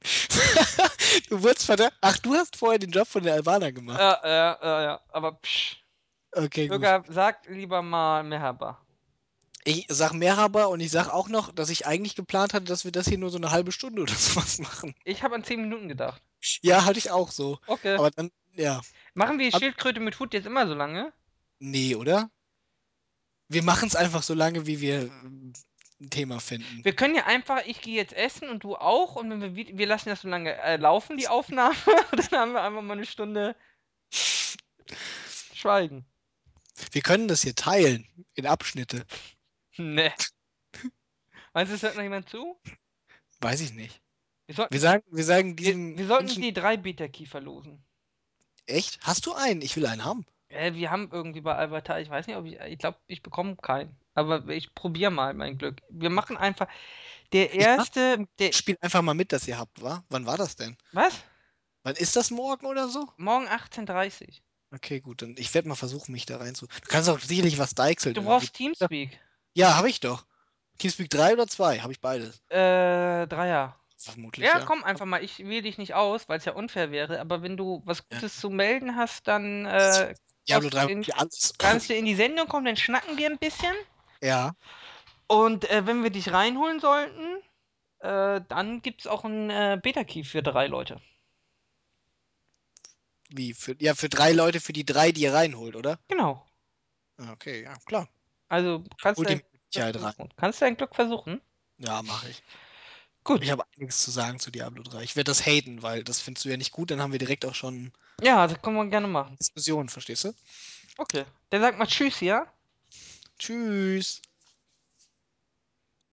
*laughs* du wurdest verdammt. Ach, du hast vorher den Job von den Albanern gemacht. Ja, ja, ja, ja. Aber psch. Okay, gut. Öger, sag lieber mal Merhaba. Ich sag Merhaba und ich sag auch noch, dass ich eigentlich geplant hatte, dass wir das hier nur so eine halbe Stunde oder *laughs* sowas machen. Ich habe an 10 Minuten gedacht. Ja, hatte ich auch so. Okay. Aber dann, ja. Machen wir Ab- Schildkröte mit Hut jetzt immer so lange? Nee, oder? Wir machen es einfach so lange, wie wir ein Thema finden. Wir können ja einfach, ich gehe jetzt essen und du auch und wenn wir, wir lassen das so lange äh, laufen, die Aufnahme, *laughs* dann haben wir einfach mal eine Stunde Schweigen. Wir können das hier teilen in Abschnitte. Ne. Meinst du, es hört noch jemand zu? Weiß ich nicht. Wir sollten, Wir sagen, wir sagen wir, diesem wir sollten Menschen, die drei Beta-Key verlosen. echt? Hast du einen? Ich will einen haben. Äh, wir haben irgendwie bei Alberta, ich weiß nicht, ob ich, ich glaube, ich bekomme keinen. Aber ich probiere mal mein Glück. Wir machen einfach. Der mach- erste. Der, Spielt einfach mal mit, dass ihr habt, wa? Wann war das denn? was? Wann ist das morgen oder so? Morgen 18.30 Okay, gut, dann ich werde mal versuchen, mich da rein zu. Du kannst auch sicherlich was deichseln. Du irgendwie. brauchst Teamspeak. Ja, habe ich doch. Teamspeak 3 oder 2? Habe ich beides. Äh, Dreier. Vermutlich. Ja, Ja, komm einfach mal. Ich wähle dich nicht aus, weil es ja unfair wäre. Aber wenn du was Gutes zu melden hast, dann äh, Diablo kommst 3 in- hab ich alles. kannst *laughs* du in die Sendung kommen, dann schnacken wir ein bisschen. Ja. Und äh, wenn wir dich reinholen sollten, äh, dann gibt es auch einen äh, Beta-Key für drei Leute. Wie? Für, ja, für drei Leute, für die drei, die ihr reinholt, oder? Genau. Ah, Okay, ja, klar. Also kannst du Hol die dein Sicherheit Glück rein. versuchen. Kannst du dein Glück versuchen? Ja, mache ich. Gut. Ich habe einiges zu sagen zu Diablo 3. Ich werde das haten, weil das findest du ja nicht gut, dann haben wir direkt auch schon Ja, das können wir gerne machen. Diskussionen, verstehst du? Okay. Dann sag mal Tschüss, ja? Tschüss.